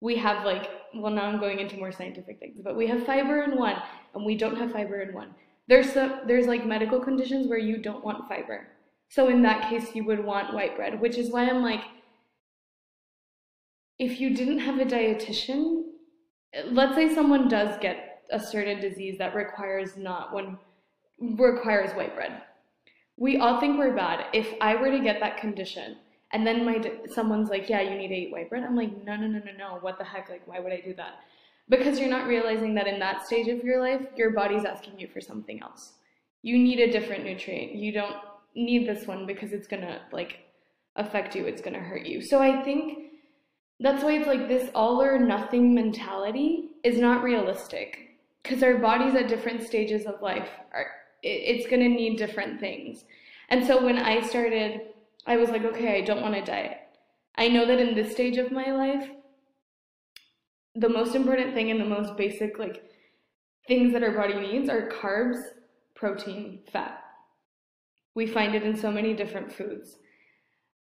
We have like well now i'm going into more scientific things but we have fiber in one and we don't have fiber in one. There's some there's like medical conditions where you don't want fiber. So in that case you would want white bread which is why i'm like if you didn't have a dietitian let's say someone does get a certain disease that requires not one requires white bread we all think we're bad if i were to get that condition and then my someone's like, yeah, you need to eat white bread. I'm like, no, no, no, no, no. What the heck? Like, why would I do that? Because you're not realizing that in that stage of your life, your body's asking you for something else. You need a different nutrient. You don't need this one because it's gonna like affect you. It's gonna hurt you. So I think that's why it's like this all or nothing mentality is not realistic because our bodies at different stages of life are it's going to need different things. And so when I started, I was like, okay, I don't want to diet. I know that in this stage of my life, the most important thing and the most basic like things that our body needs are carbs, protein, fat. We find it in so many different foods.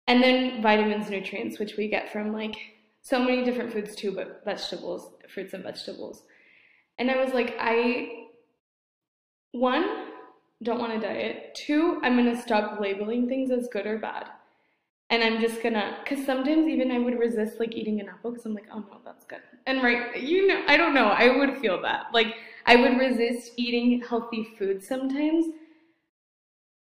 And then vitamins, nutrients, which we get from like so many different foods too, but vegetables, fruits and vegetables. And I was like, I, one, don't want to diet. Two, I'm going to stop labeling things as good or bad. And I'm just gonna, because sometimes even I would resist like eating an apple because I'm like, oh no, that's good. And right, you know, I don't know, I would feel that. Like, I would resist eating healthy food sometimes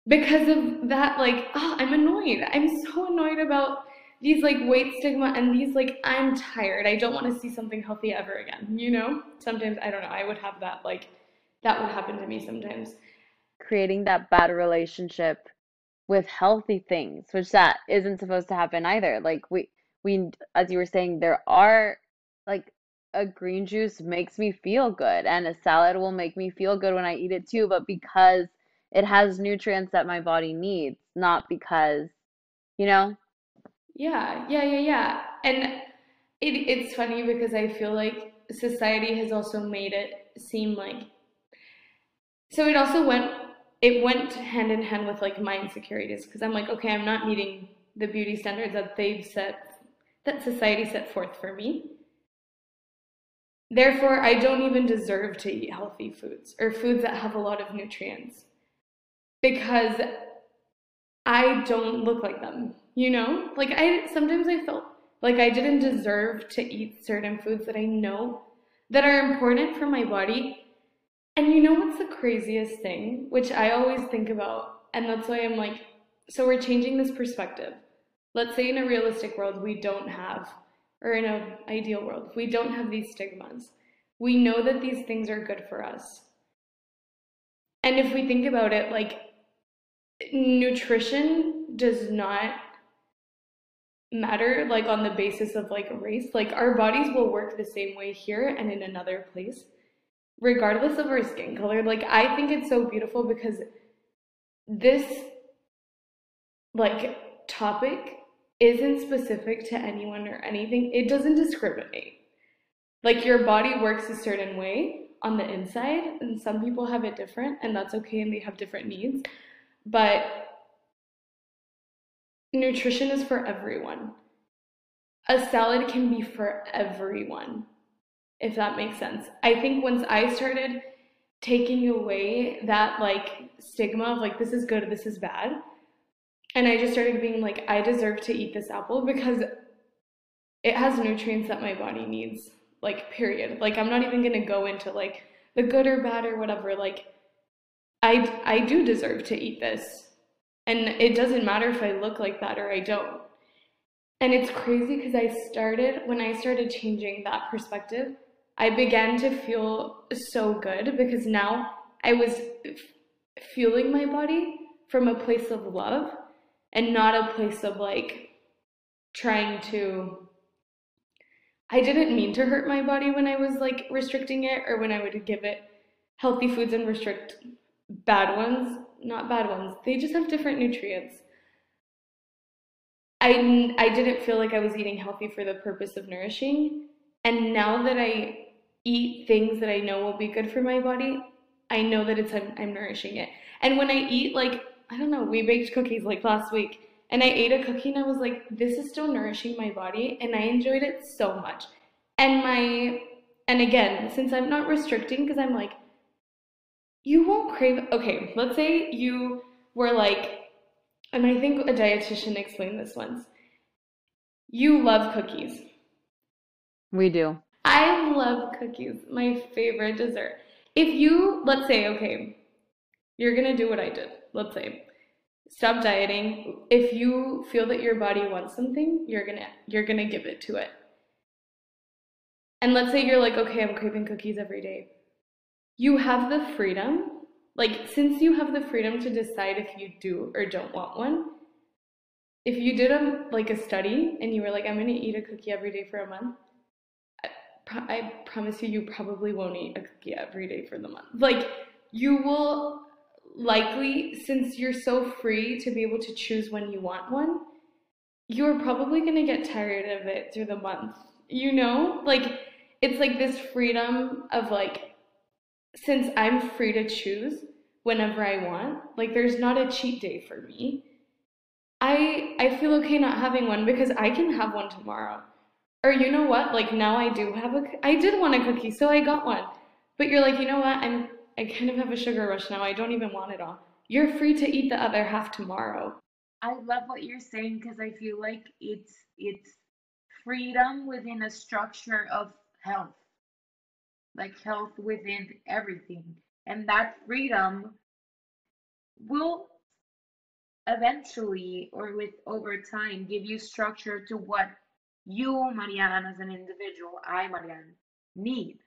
because of that, like, oh, I'm annoyed. I'm so annoyed about these like weight stigma and these like I'm tired. I don't want to see something healthy ever again. You know? Sometimes I don't know. I would have that like that would happen to me sometimes. Creating that bad relationship with healthy things, which that isn't supposed to happen either. Like we we as you were saying there are like a green juice makes me feel good and a salad will make me feel good when I eat it too, but because it has nutrients that my body needs, not because you know, yeah, yeah, yeah, yeah. And it, it's funny because I feel like society has also made it seem like. So it also went, it went hand in hand with like my insecurities because I'm like, okay, I'm not meeting the beauty standards that they've set, that society set forth for me. Therefore, I don't even deserve to eat healthy foods or foods that have a lot of nutrients because I don't look like them. You know, like I sometimes I felt like I didn't deserve to eat certain foods that I know that are important for my body. And you know what's the craziest thing, which I always think about, and that's why I'm like, so we're changing this perspective. Let's say in a realistic world, we don't have, or in an ideal world, we don't have these stigmas. We know that these things are good for us. And if we think about it, like, nutrition does not matter like on the basis of like race. Like our bodies will work the same way here and in another place regardless of our skin color. Like i think it's so beautiful because this like topic isn't specific to anyone or anything. It doesn't discriminate. Like your body works a certain way on the inside and some people have it different and that's okay and they have different needs but nutrition is for everyone. A salad can be for everyone, if that makes sense. I think once I started taking away that like stigma of like, this is good, this is bad, and I just started being like, I deserve to eat this apple because it has nutrients that my body needs, like, period. Like, I'm not even gonna go into like the good or bad or whatever. Like, I, I do deserve to eat this and it doesn't matter if I look like that or I don't. And it's crazy because I started, when I started changing that perspective, I began to feel so good because now I was fueling my body from a place of love and not a place of like trying to. I didn't mean to hurt my body when I was like restricting it or when I would give it healthy foods and restrict bad ones not bad ones. They just have different nutrients. I, I didn't feel like I was eating healthy for the purpose of nourishing. And now that I eat things that I know will be good for my body, I know that it's I'm, I'm nourishing it. And when I eat like I don't know, we baked cookies like last week and I ate a cookie and I was like this is still nourishing my body and I enjoyed it so much. And my and again, since I'm not restricting because I'm like you won't crave. Okay, let's say you were like, and I think a dietitian explained this once. You love cookies. We do. I love cookies, my favorite dessert. If you, let's say, okay, you're gonna do what I did. Let's say, stop dieting. If you feel that your body wants something, you're gonna you're gonna give it to it. And let's say you're like, okay, I'm craving cookies every day you have the freedom, like, since you have the freedom to decide if you do or don't want one, if you did a like a study and you were like, I'm gonna eat a cookie every day for a month, I, I promise you, you probably won't eat a cookie every day for the month. Like you will likely, since you're so free to be able to choose when you want one, you're probably gonna get tired of it through the month. You know, like it's like this freedom of like, since I'm free to choose whenever I want, like there's not a cheat day for me I I feel okay not having one because I can have one tomorrow. Or you know what? Like now I do have a I did want a cookie, so I got one. But you're like, "You know what? I'm I kind of have a sugar rush now. I don't even want it all." You're free to eat the other half tomorrow. I love what you're saying because I feel like it's it's freedom within a structure of health. Like health within everything. And that freedom will eventually or with over time give you structure to what you marianne as an individual i marianne need.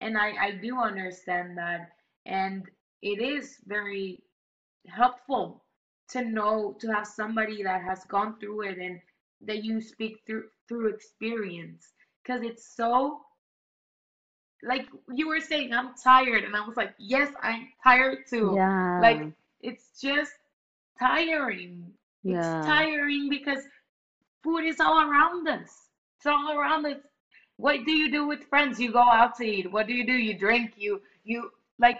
And i i do understand that. And it is very helpful to know to have somebody that has gone through it and that you speak through through experience. Because it's so like you were saying i'm tired and i was like yes i'm tired too Yeah. like it's just tiring. It's Yeah. tiring because food is all around us. It's all around us. What do you do with friends? You go out to eat. What do you do? You drink. You you like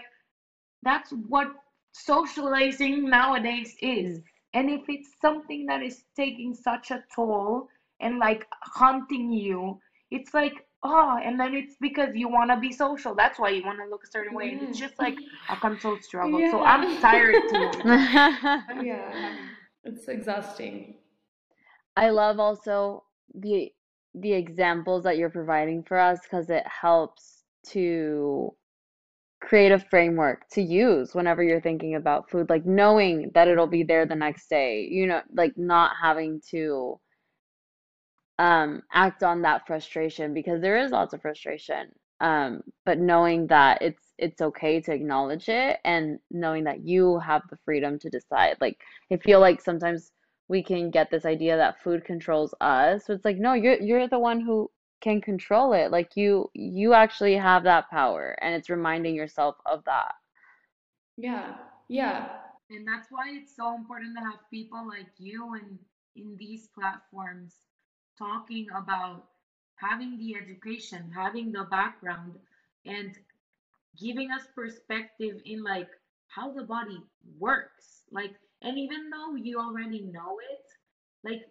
that's what socializing nowadays is. Mm. And if it's something that is taking such a toll and like haunting you, it's like, oh, and then it's because you want to be social. That's why you want to look a certain way. And it's mm. just like a controlled struggle. So I'm tired too. (laughs) Yeah. It's exhausting. I love also the the examples that you're providing for us because it helps to create a framework to use whenever you're thinking about food, like knowing that it'll be there the next day, you know, like not having to um act on that frustration because there is lots of frustration. Um, but knowing that it's it's okay to acknowledge it and knowing that you have the freedom to decide. Like I feel like sometimes we can get this idea that food controls us. So it's like, no, you're you're the one who can control it. Like you you actually have that power and it's reminding yourself of that. Yeah. Yeah. And that's why it's so important to have people like you and in these platforms talking about having the education, having the background, and giving us perspective in like how the body works. Like, and even though you already know it, like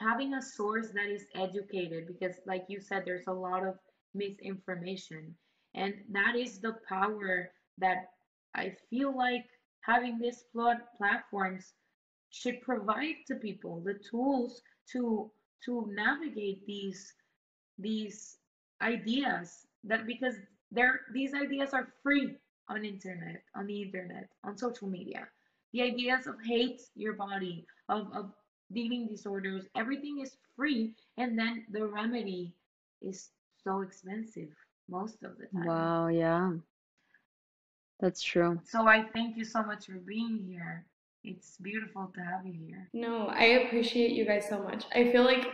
having a source that is educated, because like you said, there's a lot of misinformation. And that is the power that I feel like having these platforms should provide to people the tools to to navigate these these ideas that because they're these ideas are free on internet on the internet on social media the ideas of hate your body of, of eating disorders everything is free and then the remedy is so expensive most of the time Wow, yeah. That's true. so i thank you so much for being here it's beautiful to have you here No, I appreciate you guys so much. I feel like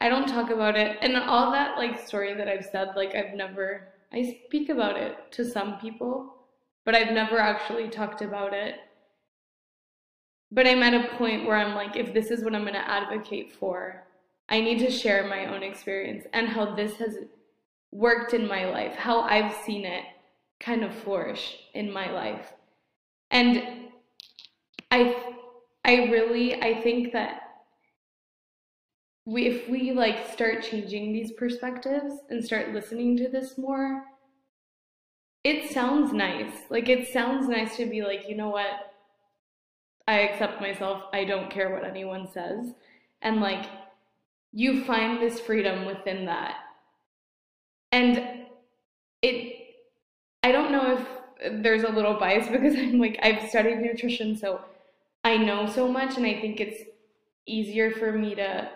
I don't talk about it and all that like story that I've said, like I've never I speak about it to some people, but I've never actually talked about it. But I'm at a point where I'm like, if this is what I'm going to advocate for, I need to share my own experience and how this has worked in my life, how I've seen it kind of flourish in my life. And I I really I think that we if we like start changing these perspectives and start listening to this more, it sounds nice. Like it sounds nice to be like, you know what? I accept myself. I don't care what anyone says. And like you find this freedom within that. And it I don't know if there's a little bias (laughs) because I'm like I've studied nutrition so I know so much and I think it's easier for me to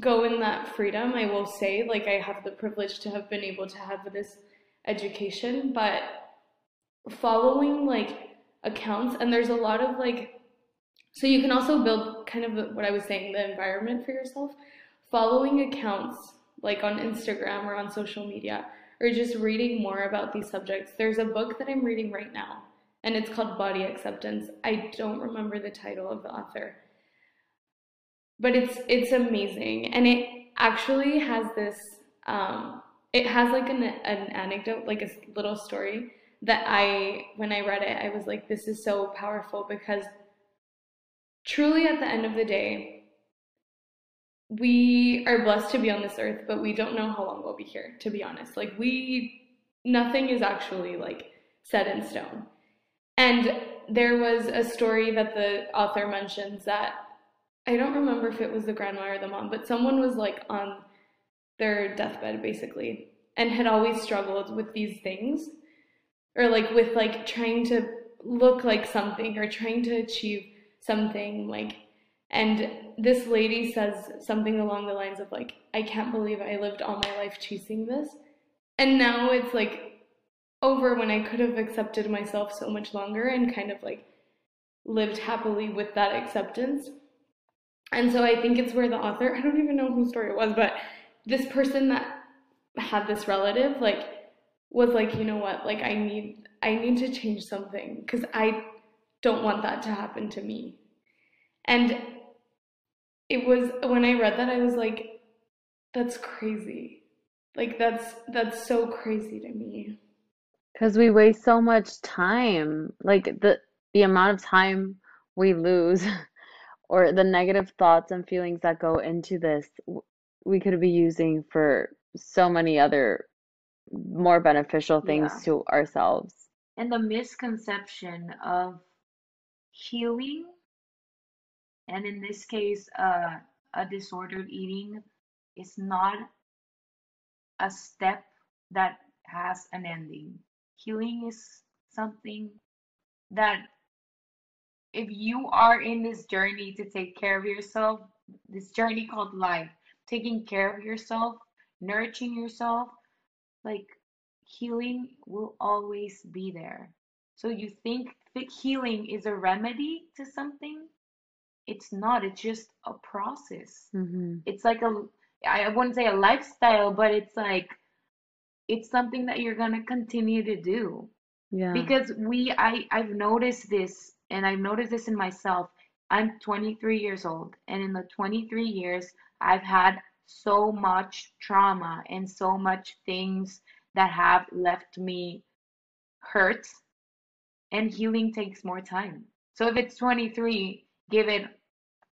go in that freedom. I will say like I have the privilege to have been able to have this education, but following like accounts and there's a lot of like So you can also build kind of what I was saying, the environment for yourself, following accounts like on Instagram or on social media, or just reading more about these subjects. There's a book that I'm reading right now, and it's called Body Acceptance. I don't remember the title of the author, but it's it's amazing, and it actually has this. Um, it has like an an anecdote, like a little story that I when I read it, I was like, this is so powerful because truly at the end of the day, we are blessed to be on this earth, but we don't know how long we'll be here, to be honest. Like, we, nothing is actually like set in stone. And there was a story that the author mentions that I don't remember if it was the grandma or the mom, but someone was like on their deathbed basically and had always struggled with these things or like with like trying to look like something or trying to achieve something like and this lady says something along the lines of like i can't believe i lived all my life chasing this. And now it's like over when i could have accepted myself so much longer and kind of like lived happily with that acceptance and so i think it's where the author i don't even know whose story it was but this person that had this relative like was like you know what like i need i need to change something because i don't want that to happen to me. And it was when I read that I was like that's crazy. Like that's that's so crazy to me. Cuz we waste so much time. Like the the amount of time we lose (laughs) or the negative thoughts and feelings that go into this we could be using for so many other more beneficial things Yeah. to ourselves. And the misconception of healing, and in this case, uh, a disordered eating, is not a step that has an ending. Healing is something that if you are in this journey to take care of yourself, this journey called life, taking care of yourself, nourishing yourself, like healing will always be there. So you think that healing is a remedy to something? It's not, it's just a process. hmm It's like a, I wouldn't say a lifestyle, but it's like, it's something that you're gonna continue to do Yeah. because we I I've noticed this and I've noticed this in myself. I'm 23 years old and in the 23 years I've had so much trauma and so much things that have left me hurt and healing takes more time. So if it's 23, give it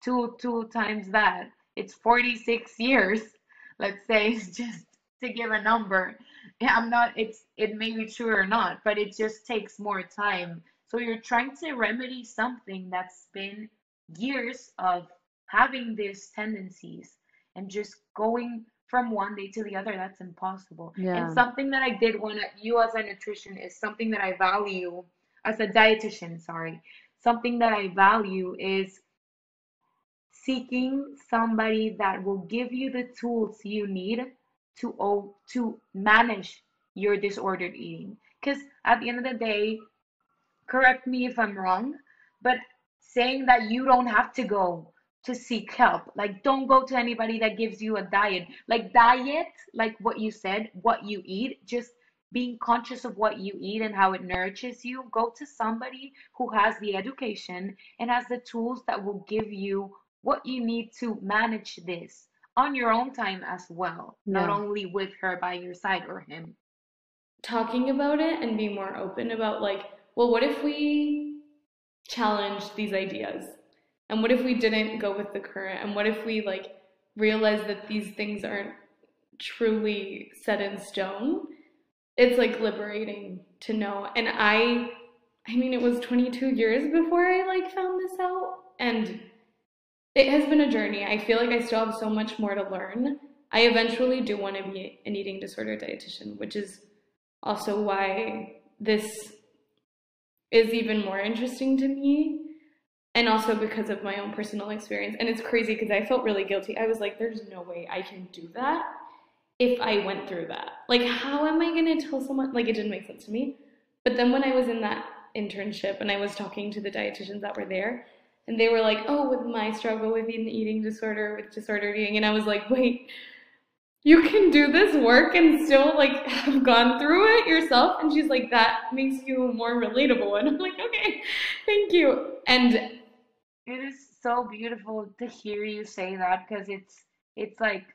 two two times that. It's 46 years, (laughs) let's say, it's just to give a number. I'm not, it's it may be true or not, but it just takes more time. So you're trying to remedy something that's been years of having these tendencies and just going from one day to the other, that's impossible. And something that I did want to, you as a nutritionist, is something that I value as a dietitian, sorry, something that I value is seeking somebody that will give you the tools you need to to manage your disordered eating. Because at the end of the day, correct me if I'm wrong, but saying that you don't have to go to seek help, like don't go to anybody that gives you a diet, like diet, like what you said, what you eat, just being conscious of what you eat and how it nourishes you, go to somebody who has the education and has the tools that will give you what you need to manage this on your own time as well, not only with her by your side or him. Talking about it and being more open about like, well, what if we challenged these ideas? And what if we didn't go with the current? And what if we like realize that these things aren't truly set in stone? It's like liberating to know. And I I mean it was 22 years before I like found this out and it has been a journey. I feel like I still have so much more to learn. I eventually do want to be an eating disorder dietitian, which is also why this is even more interesting to me. And also because of my own personal experience. And it's crazy because I felt really guilty. I was like, there's no way I can do that if I went through that. Like, how am I going to tell someone? Like, it didn't make sense to me. But then when I was in that internship and I was talking to the dietitians that were there, and they were like, "Oh, with my struggle with an eating disorder, with disordered eating," and I was like, "Wait." You can do this work and still like (laughs) have gone through it yourself. And she's like, that makes you more relatable. (laughs) And I'm like, okay, thank you. And It is so beautiful to hear you say that because it's it's like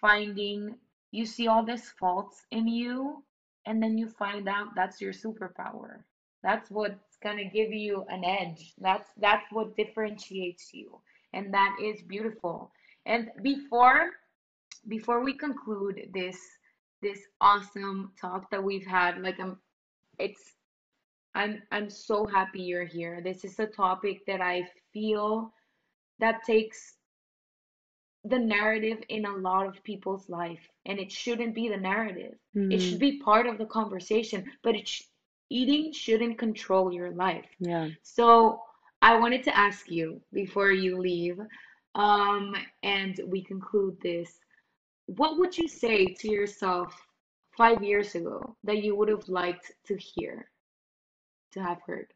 finding you see all these faults in you and then you find out that's your superpower. That's what's gonna give you an edge. That's that's what differentiates you. And that is beautiful. And before before we conclude this this awesome talk that we've had, like I'm it's I'm I'm so happy you're here. This is a topic that I feel that takes the narrative in a lot of people's life, and it shouldn't be the narrative. It should Mm, be part of the conversation, but it sh eating shouldn't control your life. yeah. So I wanted to ask you before you leave, um, and we conclude this, what would you say to yourself five years ago that you would have liked to hear, to have heard?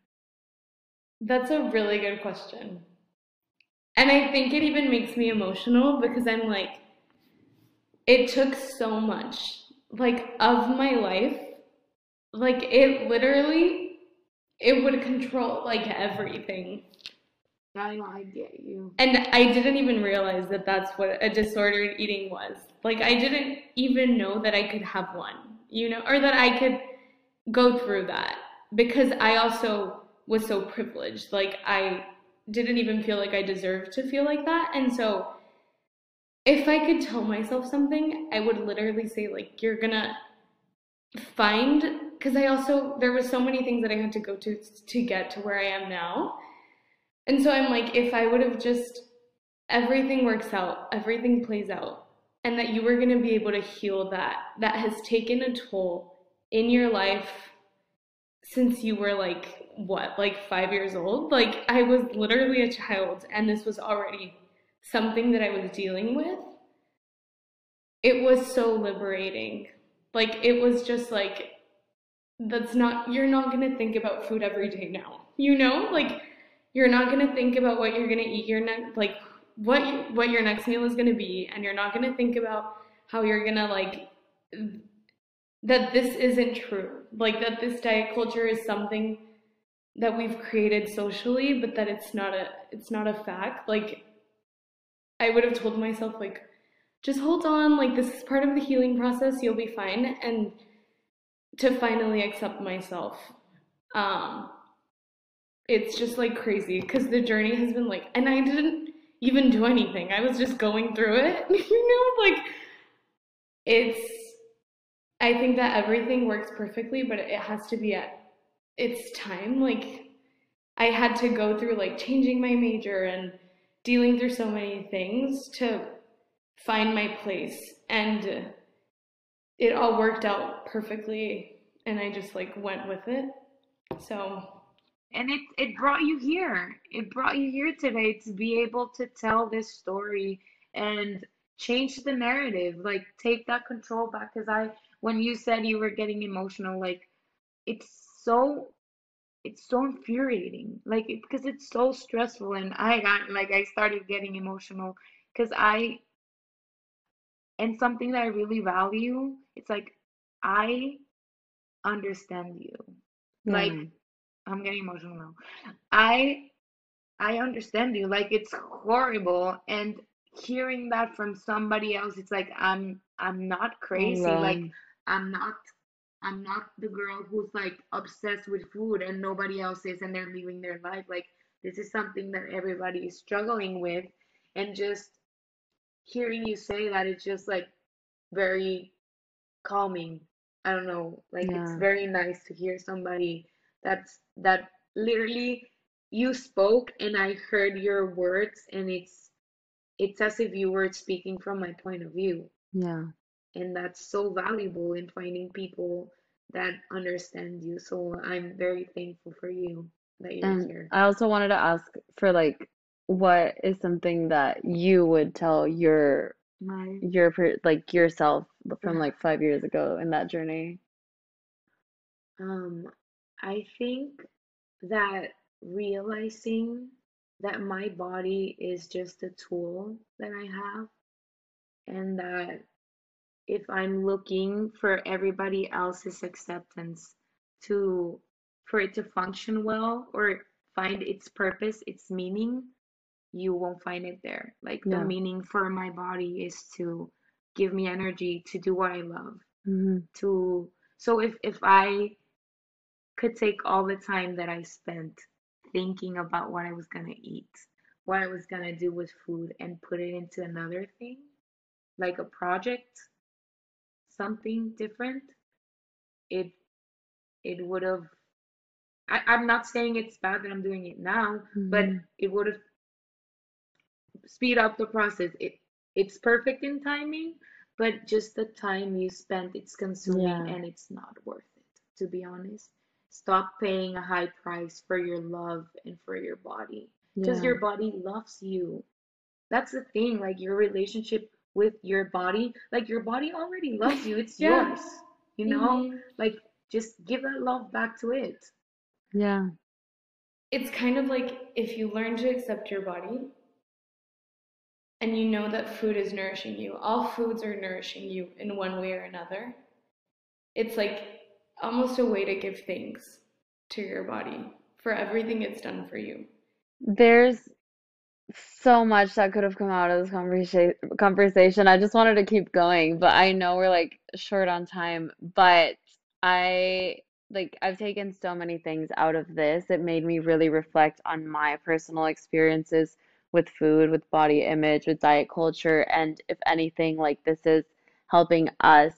that's a really good question. And I think it even makes me emotional because I'm like, it took so much, like, of my life. Like, it literally, it would control, like, everything. I know I get you. And I didn't even realize that that's what a disordered eating was. Like, I didn't even know that I could have one, you know, or that I could go through that because I also was so privileged. Like, I didn't even feel like I deserved to feel like that. And so, if I could tell myself something, I would literally say, like, you're gonna find, because I also, there was so many things that I had to go to to get to where I am now. And so I'm like, if I would have just, everything works out, everything plays out, and that you were going to be able to heal that, that has taken a toll in your life since you were like, what, like five years old? Like, I was literally a child, and this was already something that I was dealing with. It was so liberating. Like, it was just like, that's not, you're not going to think about food every day now, you know? Like, you're not gonna think about what you're gonna eat your next like what what your next meal is gonna be, and you're not gonna think about how you're gonna like that this isn't true. Like that this diet culture is something that we've created socially, but that it's not a it's not a fact. Like I would have told myself like just hold on, like this is part of the healing process, you'll be fine and to finally accept myself. Um it's just like crazy because the journey has been like, and I didn't even do anything. I was just going through it, (laughs) you know, like it's, I think that everything works perfectly, but it has to be at its time. Like, I had to go through like changing my major and dealing through so many things to find my place. And it all worked out perfectly, and I just like went with it. So, And it it brought you here. It brought you here today to be able to tell this story and change the narrative. Like take that control back. Because I, when you said you were getting emotional, like it's so it's so infuriating. Like because it's so stressful, and I got like I started getting emotional because I and something that I really value. It's like I understand you. Like mm. I'm getting emotional now. I I understand you. Like it's horrible and hearing that from somebody else, it's like I'm I'm not crazy. Like I'm not I'm not the girl who's like obsessed with food and nobody else is and they're living their life. Like this is something that everybody is struggling with and just hearing you say that it's just like very calming. I don't know, like it's very nice to hear somebody that's that literally you spoke and I heard your words and it's it's as if you were speaking from my point of view. Yeah. And that's so valuable in finding people that understand you. So I'm very thankful for you that you're And here. I also wanted to ask for like what is something that you would tell your My your like yourself from like five years ago in that journey? Um, I think that realizing that my body is just a tool that I have, and that if I'm looking for everybody else's acceptance to for it to function well or find its purpose, its meaning, you won't find it there. Like the meaning for my body is to give me energy to do what I love. hmm To so if if I could take all the time that I spent thinking about what I was gonna eat, what I was gonna do with food, and put it into another thing, like a project, something different, it it would have. I, I'm not saying it's bad that I'm doing it now, but hmm it would have speed up the process. It it's perfect in timing, but just the time you spent, it's consuming Yeah. and it's not worth it, to be honest. Stop paying a high price for your love and for your body. Because Yeah. your body loves you. That's the thing, like your relationship with your body, like your body already loves you. It's (laughs) Yeah. yours. You know? Mhm. Like just give that love back to it. Yeah. It's kind of like if you learn to accept your body and you know that food is nourishing you, all foods are nourishing you in one way or another. It's like almost a way to give thanks to your body for everything it's done for you. There's so much that could have come out of this conversation conversation. I just wanted to keep going, but I know we're like short on time. But I like I've taken so many things out of this. It made me really reflect on my personal experiences with food, with body image, with diet culture, and if anything, like this is helping us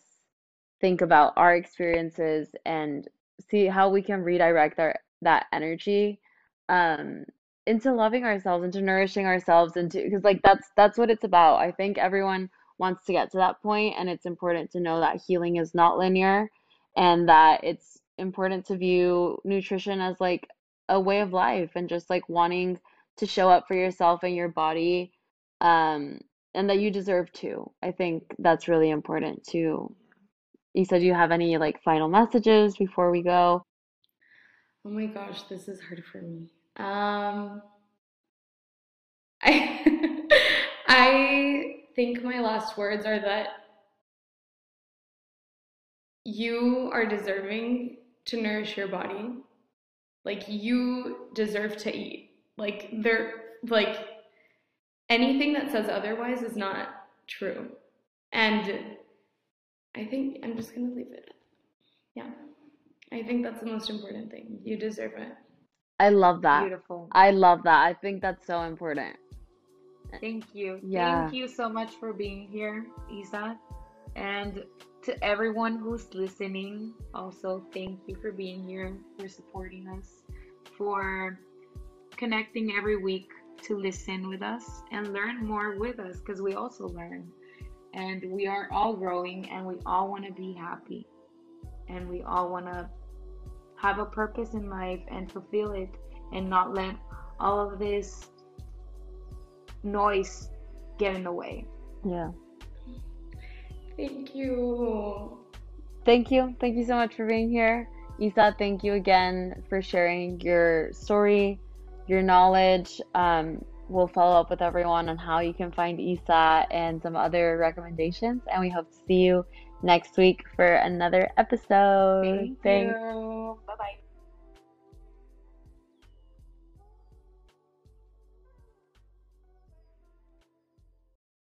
think about our experiences and see how we can redirect our that energy um into loving ourselves into nourishing ourselves into because like that's that's what it's about. I think everyone wants to get to that point and it's important to know that healing is not linear and that it's important to view nutrition as like a way of life and just like wanting to show up for yourself and your body um and that you deserve to I think that's really important too you said you have any like final messages before we go Oh my gosh, this is hard for me. Um, I (laughs) I think my last words are that you are deserving to nourish your body. Like you deserve to eat. Like there like anything that says otherwise is not true. And I think I'm just gonna leave it. Yeah. I think that's the most important thing. You deserve it. I love that Beautiful. I love that I think that's so important Thank you. Yeah. Thank you so much for being here, Isa. And to everyone who's listening, also thank you for being here, for supporting us, for connecting every week to listen with us and learn more with us because we also learn. And we are all growing and we all want to be happy. And we all want to have a purpose in life and fulfill it and not let all of this noise get in the way. yeah Thank you. Thank you. Thank you so much for being here. Isa, thank you again for sharing your story, your knowledge. Um, we'll follow up with everyone on how you can find Isa and some other recommendations. And we hope to see you next week for another episode. Thank Thanks. you. Bye bye.